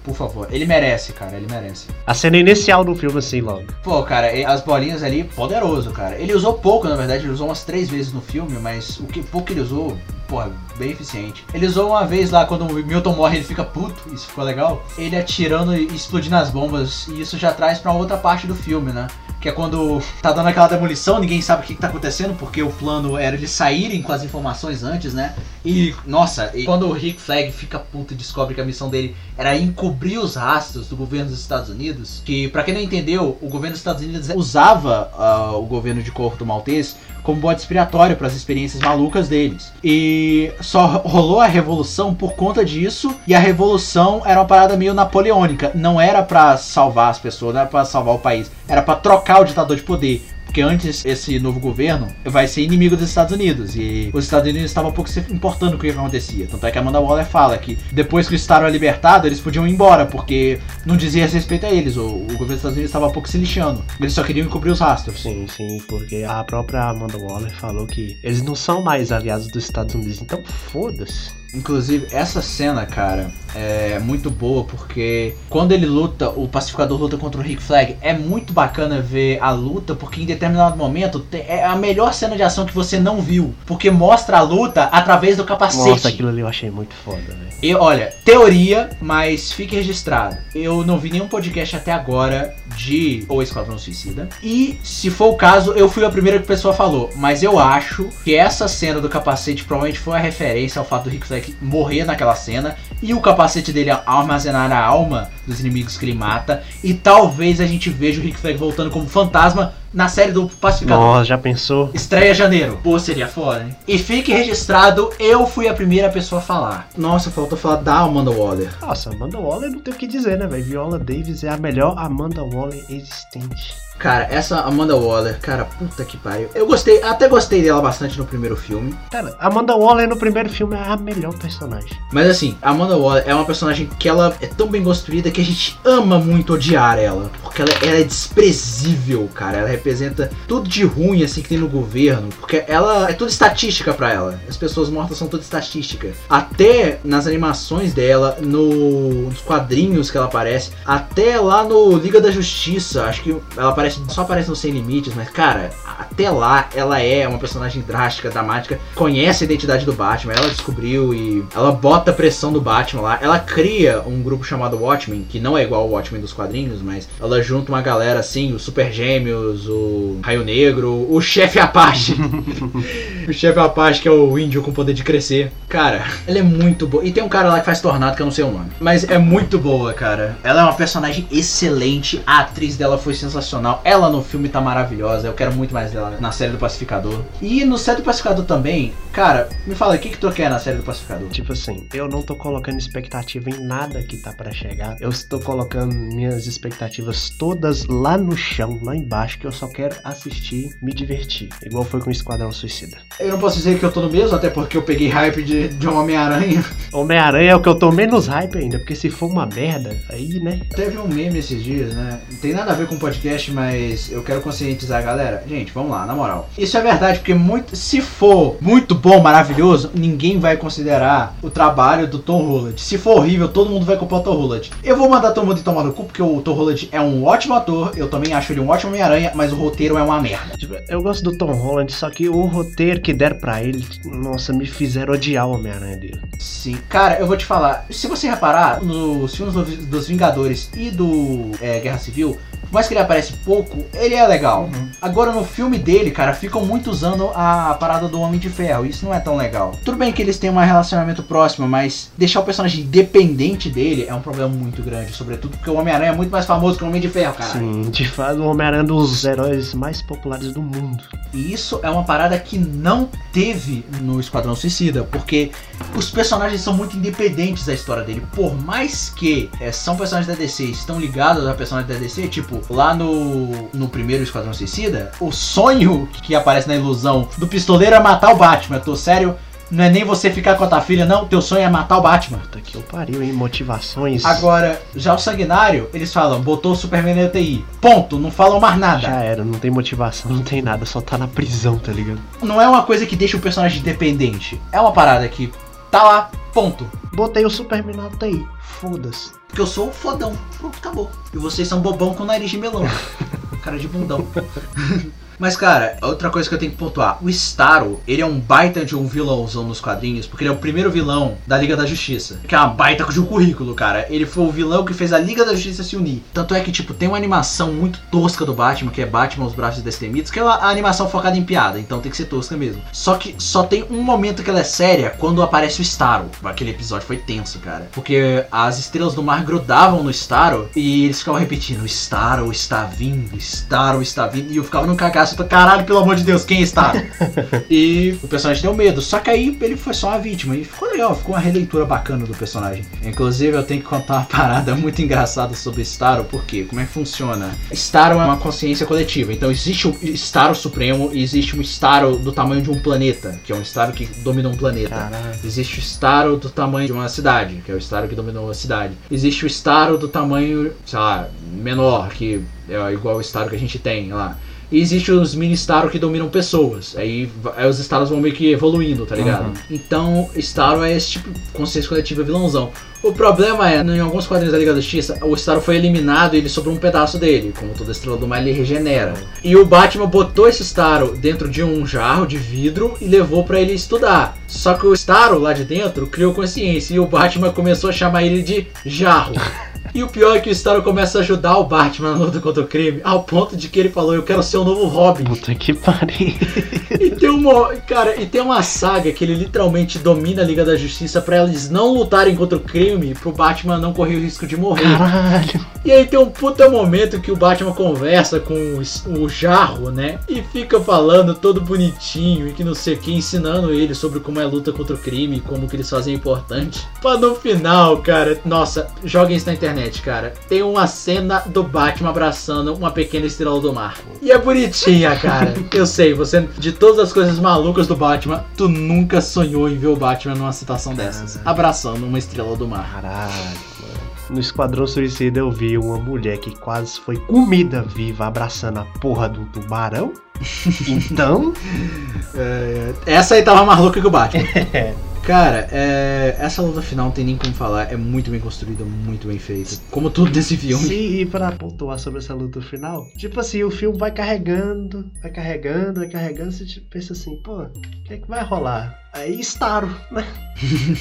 Por favor. Ele merece, cara. Ele merece. A cena inicial do filme, assim, logo. Pô, cara, as bolinhas ali, poderoso, cara. Ele usou pouco, na verdade, ele usou umas três vezes no filme, mas o que pouco que ele usou, porra, bem eficiente. Ele usou uma vez lá, quando o Milton morre, ele fica puto, isso ficou legal. Ele atirando e explodindo as bombas, e isso já traz pra outra parte do filme, né? Que é quando tá dando aquela demolição, ninguém sabe o que, que tá acontecendo, porque o plano era eles saírem com as informações antes, né? E, nossa, e quando o Rick Flag fica puto e descobre que a missão dele era encobrir os rastros do governo dos Estados Unidos, que, pra quem não entendeu, o governo dos Estados Unidos usava ah, o governo de Corto Maltês como bode expiatório para as experiências malucas deles. E só rolou a revolução por conta disso, e a revolução era uma parada meio napoleônica, não era pra salvar as pessoas, não era pra salvar o país, era pra trocar o ditador de poder. Porque antes esse novo governo vai ser inimigo dos Estados Unidos. E os Estados Unidos estavam pouco se importando com o que acontecia. Tanto é que a Amanda Waller fala que depois que o Estado era libertado, eles podiam ir embora, porque não dizia respeito a eles. O, o governo dos Estados Unidos estava pouco se lixando. Eles só queriam encobrir os rastros. Sim, sim, porque a própria Amanda Waller falou que eles não são mais aliados dos Estados Unidos, então foda-se. Inclusive, essa cena, cara, é muito boa porque quando ele luta, o pacificador luta contra o Rick Flag, é muito bacana ver a luta, porque em determinado momento é a melhor cena de ação que você não viu, porque mostra a luta através do capacete. Nossa, aquilo ali eu achei muito foda, velho. E olha, teoria, mas fique registrado. Eu não vi nenhum podcast até agora de O Esquadrão Suicida. E se for o caso, eu fui a primeira que a pessoa falou. Mas eu acho que essa cena do capacete provavelmente foi uma referência ao fato do Rick Flag morrer naquela cena. E o capacete dele armazenar a alma dos inimigos que ele mata. E talvez a gente veja o Rick Flag voltando como fantasma na série do Pacificador. Nossa, já pensou? Estreia janeiro. Pô, seria foda, hein? E fique registrado, eu fui a primeira pessoa a falar. Nossa, faltou falar da Amanda Waller. Nossa, Amanda Waller não tem o que dizer, né, velho? Viola Davis é a melhor Amanda Waller existente. Cara, essa Amanda Waller, cara, puta que pariu. Eu gostei, até gostei dela bastante no primeiro filme. Cara, Amanda Waller no primeiro filme é a melhor personagem. Mas assim, a Amanda Waller é uma personagem que ela é tão bem construída que a gente ama muito odiar ela. Porque ela, ela é desprezível, cara. Ela representa tudo de ruim, assim, que tem no governo. Porque ela é tudo estatística pra ela. As pessoas mortas são tudo estatística. Até nas animações dela, no, nos quadrinhos que ela aparece, até lá no Liga da Justiça. Acho que ela aparece, só aparece no Sem Limites, mas, cara, até lá ela é uma personagem drástica, dramática, conhece a identidade do Batman, ela descobriu e ela bota pressão do Batman lá. Ela cria um grupo chamado Watchmen, que não é igual ao Watchmen dos quadrinhos, mas ela junta uma galera assim, os Super Gêmeos, o Raio Negro, o Chefe Apache. *laughs* o Chefe Apache que é o índio com poder de crescer. Cara, ela é muito boa. E tem um cara lá que faz Tornado que eu não sei o nome. Mas é muito boa, cara. Ela é uma personagem excelente. A atriz dela foi sensacional. Ela no filme tá maravilhosa. Eu quero muito mais dela na série do Pacificador. E no série do Pacificador também, cara, me fala, o que, que tu quer na série do Pacificador? Tipo assim, eu não tô colocando expectativa em nada que tá pra chegar. Eu estou colocando minhas expectativas todas lá no chão, lá embaixo, que eu só quero assistir, me divertir. Igual foi com o Esquadrão Suicida. Eu não posso dizer que eu tô no mesmo, até porque eu peguei hype de, de Homem-Aranha. *laughs* Homem-Aranha é o que eu tô menos hype ainda, porque se for uma merda, aí, né? Teve um meme esses dias, né? Não tem nada a ver com podcast, mas eu quero conscientizar a galera. Gente, vamos lá, na moral. Isso é verdade, porque muito, se for muito bom, maravilhoso, ninguém vai considerar o trabalho do Tom Holland. Se for horrível, todo mundo vai culpar o Tom Holland. Eu vou mandar todo mundo tomar no cu, porque o Tom Holland é um ótimo ator, eu também acho ele um ótimo Homem-Aranha, mas o roteiro é uma merda. Tipo, eu gosto do Tom Holland, só que o roteiro que deram pra ele, nossa, me fizeram odiar o Homem-Aranha dele. Sim, cara, eu vou te falar. Se você reparar, nos filmes do- dos Vingadores e do é, Guerra Civil, mais que ele aparece pouco, ele é legal. Agora no filme dele, cara, ficam muito usando a parada do Homem de Ferro. Isso não é tão legal. Tudo bem que eles têm um relacionamento próximo, mas deixar o personagem dependente dele é um problema muito grande. Sobretudo porque o Homem-Aranha é muito mais famoso que o Homem de Ferro, cara. Sim, de fato, o Homem-Aranha é um dos heróis mais populares do mundo. E isso é uma parada que não teve no Esquadrão Suicida, porque os personagens são muito independentes da história dele. Por mais que é, são personagens da DC, estão ligados a personagens da DC, tipo, lá no, no primeiro Esquadrão Suicida, o sonho que aparece na ilusão do pistoleiro é matar o Batman. Eu tô sério, não é nem você ficar com a tua filha, não, teu sonho é matar o Batman. Puta que eu pariu, hein? Motivações. Agora, já o Sanguinário, eles falam, botou o Superman na UTI. Ponto, não falam mais nada. Já era, não tem motivação, não tem nada, só tá na prisão, tá ligado? não é uma coisa que deixa o personagem dependente. É uma parada que Tá lá, ponto. Botei o Superman na TI. Foda-se. Porque eu sou um fodão. Pronto, acabou. E vocês são bobão com nariz de melão. *laughs* Cara de bundão. Mas, cara, outra coisa que eu tenho que pontuar. O Starro, ele é um baita de um vilãozão nos quadrinhos, porque ele é o primeiro vilão da Liga da Justiça. Que é uma baita de um currículo, cara. Ele foi o vilão que fez a Liga da Justiça se unir. Tanto é que, tipo, tem uma animação muito tosca do Batman, que é Batman os Braços Destemidos, que é uma animação focada em piada, então tem que ser tosca mesmo. Só que só tem um momento que ela é séria quando aparece o Starro. Aquele episódio foi tenso, cara. Porque as estrelas do mar grudavam no Starro e eles ficavam repetindo: Starro está vindo, Starro está vindo. E eu ficava no cagaço, caralho, pelo amor de Deus, quem é Starro? *laughs* e o personagem deu medo. Só que aí ele foi só uma vítima. E ficou legal, ficou uma releitura bacana do personagem. Inclusive, eu tenho que contar uma *laughs* parada muito engraçada sobre Starro, porque como é que funciona? Starro é uma consciência coletiva. Então existe o Starro Supremo e existe um Starro do tamanho de um planeta, que é um Starro que domina um planeta. Caralho. Existe o Starro do tamanho de uma cidade, que é o Starro que dominou a cidade. Existe o Starro do tamanho, sei lá, menor, que é igual o Starro que a gente tem lá. E existe os mini Starro que dominam pessoas. Aí, aí os Starros vão meio que evoluindo, tá ligado? Então, Starro é esse tipo de consciência coletiva vilãozão. O problema é, em alguns quadrinhos da Liga da Justiça, o Starro foi eliminado e ele sobrou um pedaço dele. Como toda estrela do mar, ele regenera. E o Batman botou esse Starro dentro de um jarro de vidro e levou pra ele estudar. Só que o Starro lá de dentro criou consciência e o Batman começou a chamar ele de Jarro. *laughs* E o pior é que o Starro começa a ajudar o Batman na luta contra o crime, ao ponto de que ele falou: Eu quero ser o novo Robin. Puta que pariu. E tem uma, cara, e tem uma saga que ele literalmente domina a Liga da Justiça pra eles não lutarem contra o crime, pro Batman não correr o risco de morrer. Caralho. E aí tem um puta momento que o Batman conversa com o Jarro, né? E fica falando todo bonitinho e que não sei o que, ensinando ele sobre como é a luta contra o crime, como que eles fazem é importante. Pra no final, cara, nossa, joguem isso na internet, cara. Tem uma cena do Batman abraçando uma pequena estrela do mar. E é bonitinha, cara. Eu sei, você, de todas as coisas malucas do Batman, tu nunca sonhou em ver o Batman numa situação dessas, abraçando uma estrela do mar. Caralho. No Esquadrão Suicida eu vi uma mulher que quase foi comida viva abraçando a porra de um tubarão. *laughs* Então, É, essa aí tava mais louca que o Batman. *laughs* Cara, é, essa luta final não tem nem como falar. É muito bem construída, muito bem feita. Como tudo desse filme. sim, e pra pontuar sobre essa luta final, tipo assim, o filme vai carregando, vai carregando, vai carregando, você tipo, pensa assim, pô, o que é que vai rolar? Aí estaro, né? *laughs*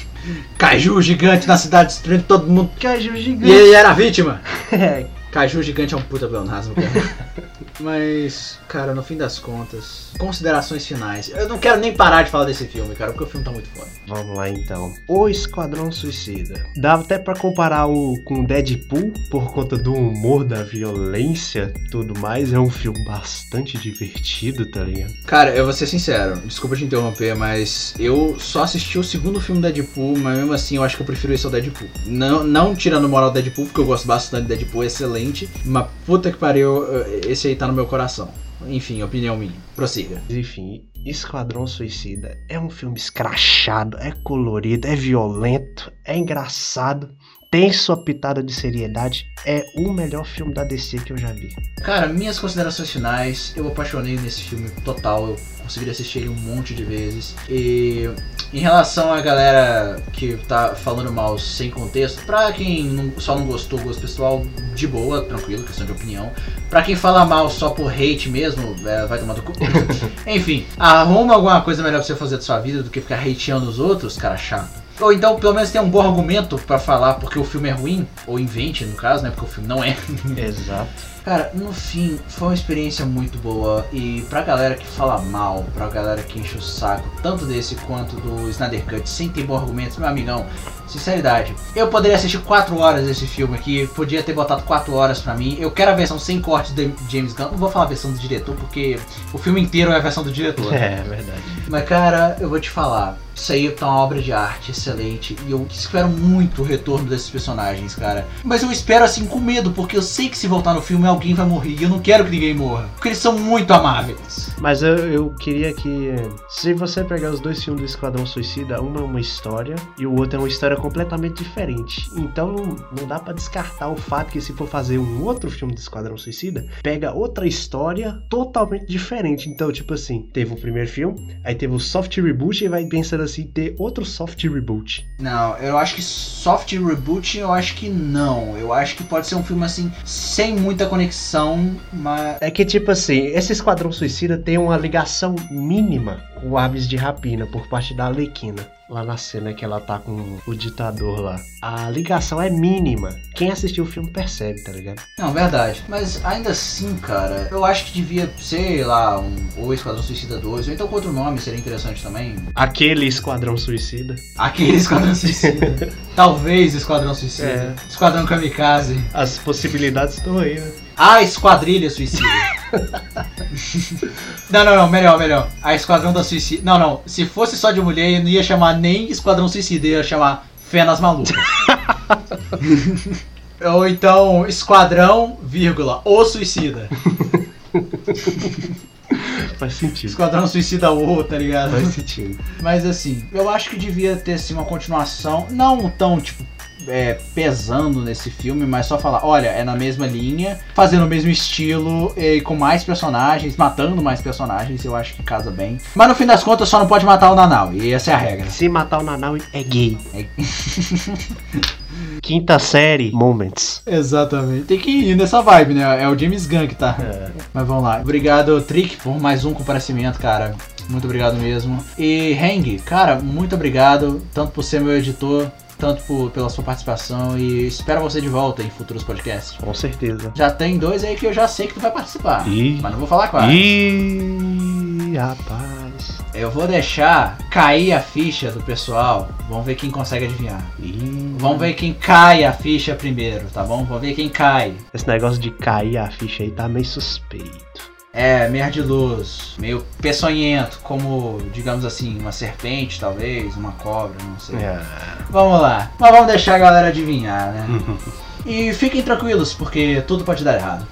Caju gigante na cidade destruindo todo mundo. Caju E gigante. ele era a vítima. *laughs* É, Caju gigante é um puta pleonasmo, cara. *laughs* Mas, cara, no fim das contas, considerações finais. Eu não quero nem parar de falar desse filme, cara, porque o filme tá muito foda. Vamos lá então. O Esquadrão Suicida. Dava até pra comparar o com Deadpool por conta do humor, da violência, tudo mais. É um filme bastante divertido, tá ligado? Cara, eu vou ser sincero, desculpa te interromper, mas eu só assisti o segundo filme do Deadpool, mas mesmo assim eu acho que eu prefiro esse ao Deadpool. Não, não tirando moral do Deadpool, porque eu gosto bastante do Deadpool, é excelente, mas puta que pariu, esse aí tá no meu coração. Enfim, opinião minha. Prossiga. Enfim, Esquadrão Suicida é um filme escrachado, é colorido, é violento, é engraçado, tem sua pitada de seriedade, é o melhor filme da DC que eu já vi. Cara, minhas considerações finais, eu apaixonei nesse filme total, eu consegui assistir ele um monte de vezes. E em relação à galera que tá falando mal sem contexto, pra quem não- só não gostou, gosto pessoal, de boa, tranquilo, questão de opinião. Pra quem fala mal só por hate mesmo, é, vai tomar do cu. *laughs* Enfim, arruma alguma coisa melhor pra você fazer da sua vida do que ficar hateando os outros, cara chato. Ou então, pelo menos, tem um bom argumento pra falar porque o filme é ruim, ou invente, no caso, né? Porque o filme não é. *laughs* Exato. Cara, no fim, foi uma experiência muito boa. E pra galera que fala mal, pra galera que enche o saco, tanto desse quanto do Snyder Cut, sem ter bons argumentos, meu amigão, sinceridade. Eu poderia assistir 4 horas desse filme aqui, podia ter botado 4 horas pra mim. Eu quero a versão sem cortes de James Gunn. Não vou falar a versão do diretor, porque o filme inteiro é a versão do diretor. *laughs* É verdade. Mas cara, eu vou te falar, isso aí tá uma obra de arte excelente e eu espero muito o retorno desses personagens, cara. Mas eu espero assim com medo, porque eu sei que se voltar no filme alguém vai morrer e eu não quero que ninguém morra, porque eles são muito amáveis. Mas eu, eu queria que, se você pegar os dois filmes do Esquadrão Suicida, uma é uma história e o outro é uma história completamente diferente. Então não, dá pra descartar o fato que se for fazer um outro filme do Esquadrão Suicida, pega outra história totalmente diferente. Então, tipo assim, teve o primeiro filme, aí teve o soft reboot e vai pensando assim ter outro soft reboot. Não, eu acho que soft reboot, eu acho que não. Eu acho que pode ser um filme assim, sem muita conexão, mas. É que, tipo assim, esse Esquadrão Suicida tem uma ligação mínima com Aves de Rapina por parte da Alequina. Lá na cena que ela tá com o ditador lá. A ligação é mínima. Quem assistiu o filme percebe, tá ligado? Não, verdade. Mas ainda assim, cara, eu acho que devia, sei lá, um ou Esquadrão Suicida 2, ou então com outro nome seria interessante também. Aquele Esquadrão Suicida. Aquele Esquadrão *laughs* Suicida. Talvez Esquadrão Suicida. É. Esquadrão Kamikaze. As possibilidades estão aí, né? A Esquadrilha Suicida. *laughs* não, não, não, melhor, melhor. A Esquadrão da Suicida. Não, não. Se fosse só de mulher, não ia chamar nem Esquadrão Suicida, ia chamar Fenas Malucas. *laughs* Ou então Esquadrão, vírgula, o Suicida. Faz sentido. Esquadrão Suicida O, tá ligado? Faz sentido. Mas assim, eu acho que devia ter assim, uma continuação, não tão tipo é, pesando nesse filme, mas só falar, olha, é na mesma linha, fazendo o mesmo estilo e com mais personagens, matando mais personagens, eu acho que casa bem. Mas no fim das contas só não pode matar o Nanau, e essa é a regra. Se matar o Nanau é gay. É- *laughs* Quinta série, Moments. Exatamente. Tem que ir nessa vibe, né? É o James Gunn que tá. É. Mas vamos lá. Obrigado, Trick, por mais um comparecimento, cara. Muito obrigado mesmo. E Hang, cara, muito obrigado, tanto por ser meu editor, tanto por, pela sua participação e espero você de volta em futuros podcasts. Com certeza. Já tem dois aí que eu já sei que tu vai participar. Ih. Mas não vou falar qual. Ih, rapaz. Eu vou deixar cair a ficha do pessoal. Vamos ver quem consegue adivinhar. Ih. Vamos ver quem cai a ficha primeiro, tá bom? Vamos ver quem cai. Esse negócio de cair a ficha aí tá meio suspeito. É, luz, meio peçonhento, como, digamos assim, uma serpente, talvez, uma cobra, não sei. É. Vamos lá. Mas vamos deixar a galera adivinhar, né? *laughs* e fiquem tranquilos, porque tudo pode dar errado.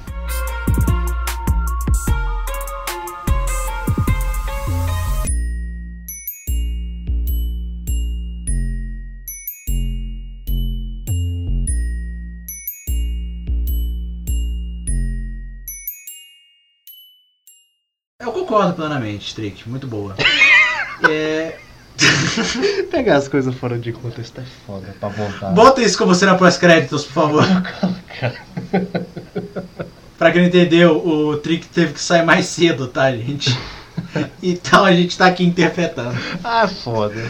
Concordo plenamente, Trick. Muito boa. *laughs* é, *laughs* Pegar as coisas fora de contexto é foda pra voltar. Bota isso como cena pós-créditos, por favor. *laughs* pra quem não entendeu, o Trick teve que sair mais cedo, tá, gente? Então a gente tá aqui interpretando. Ah, foda.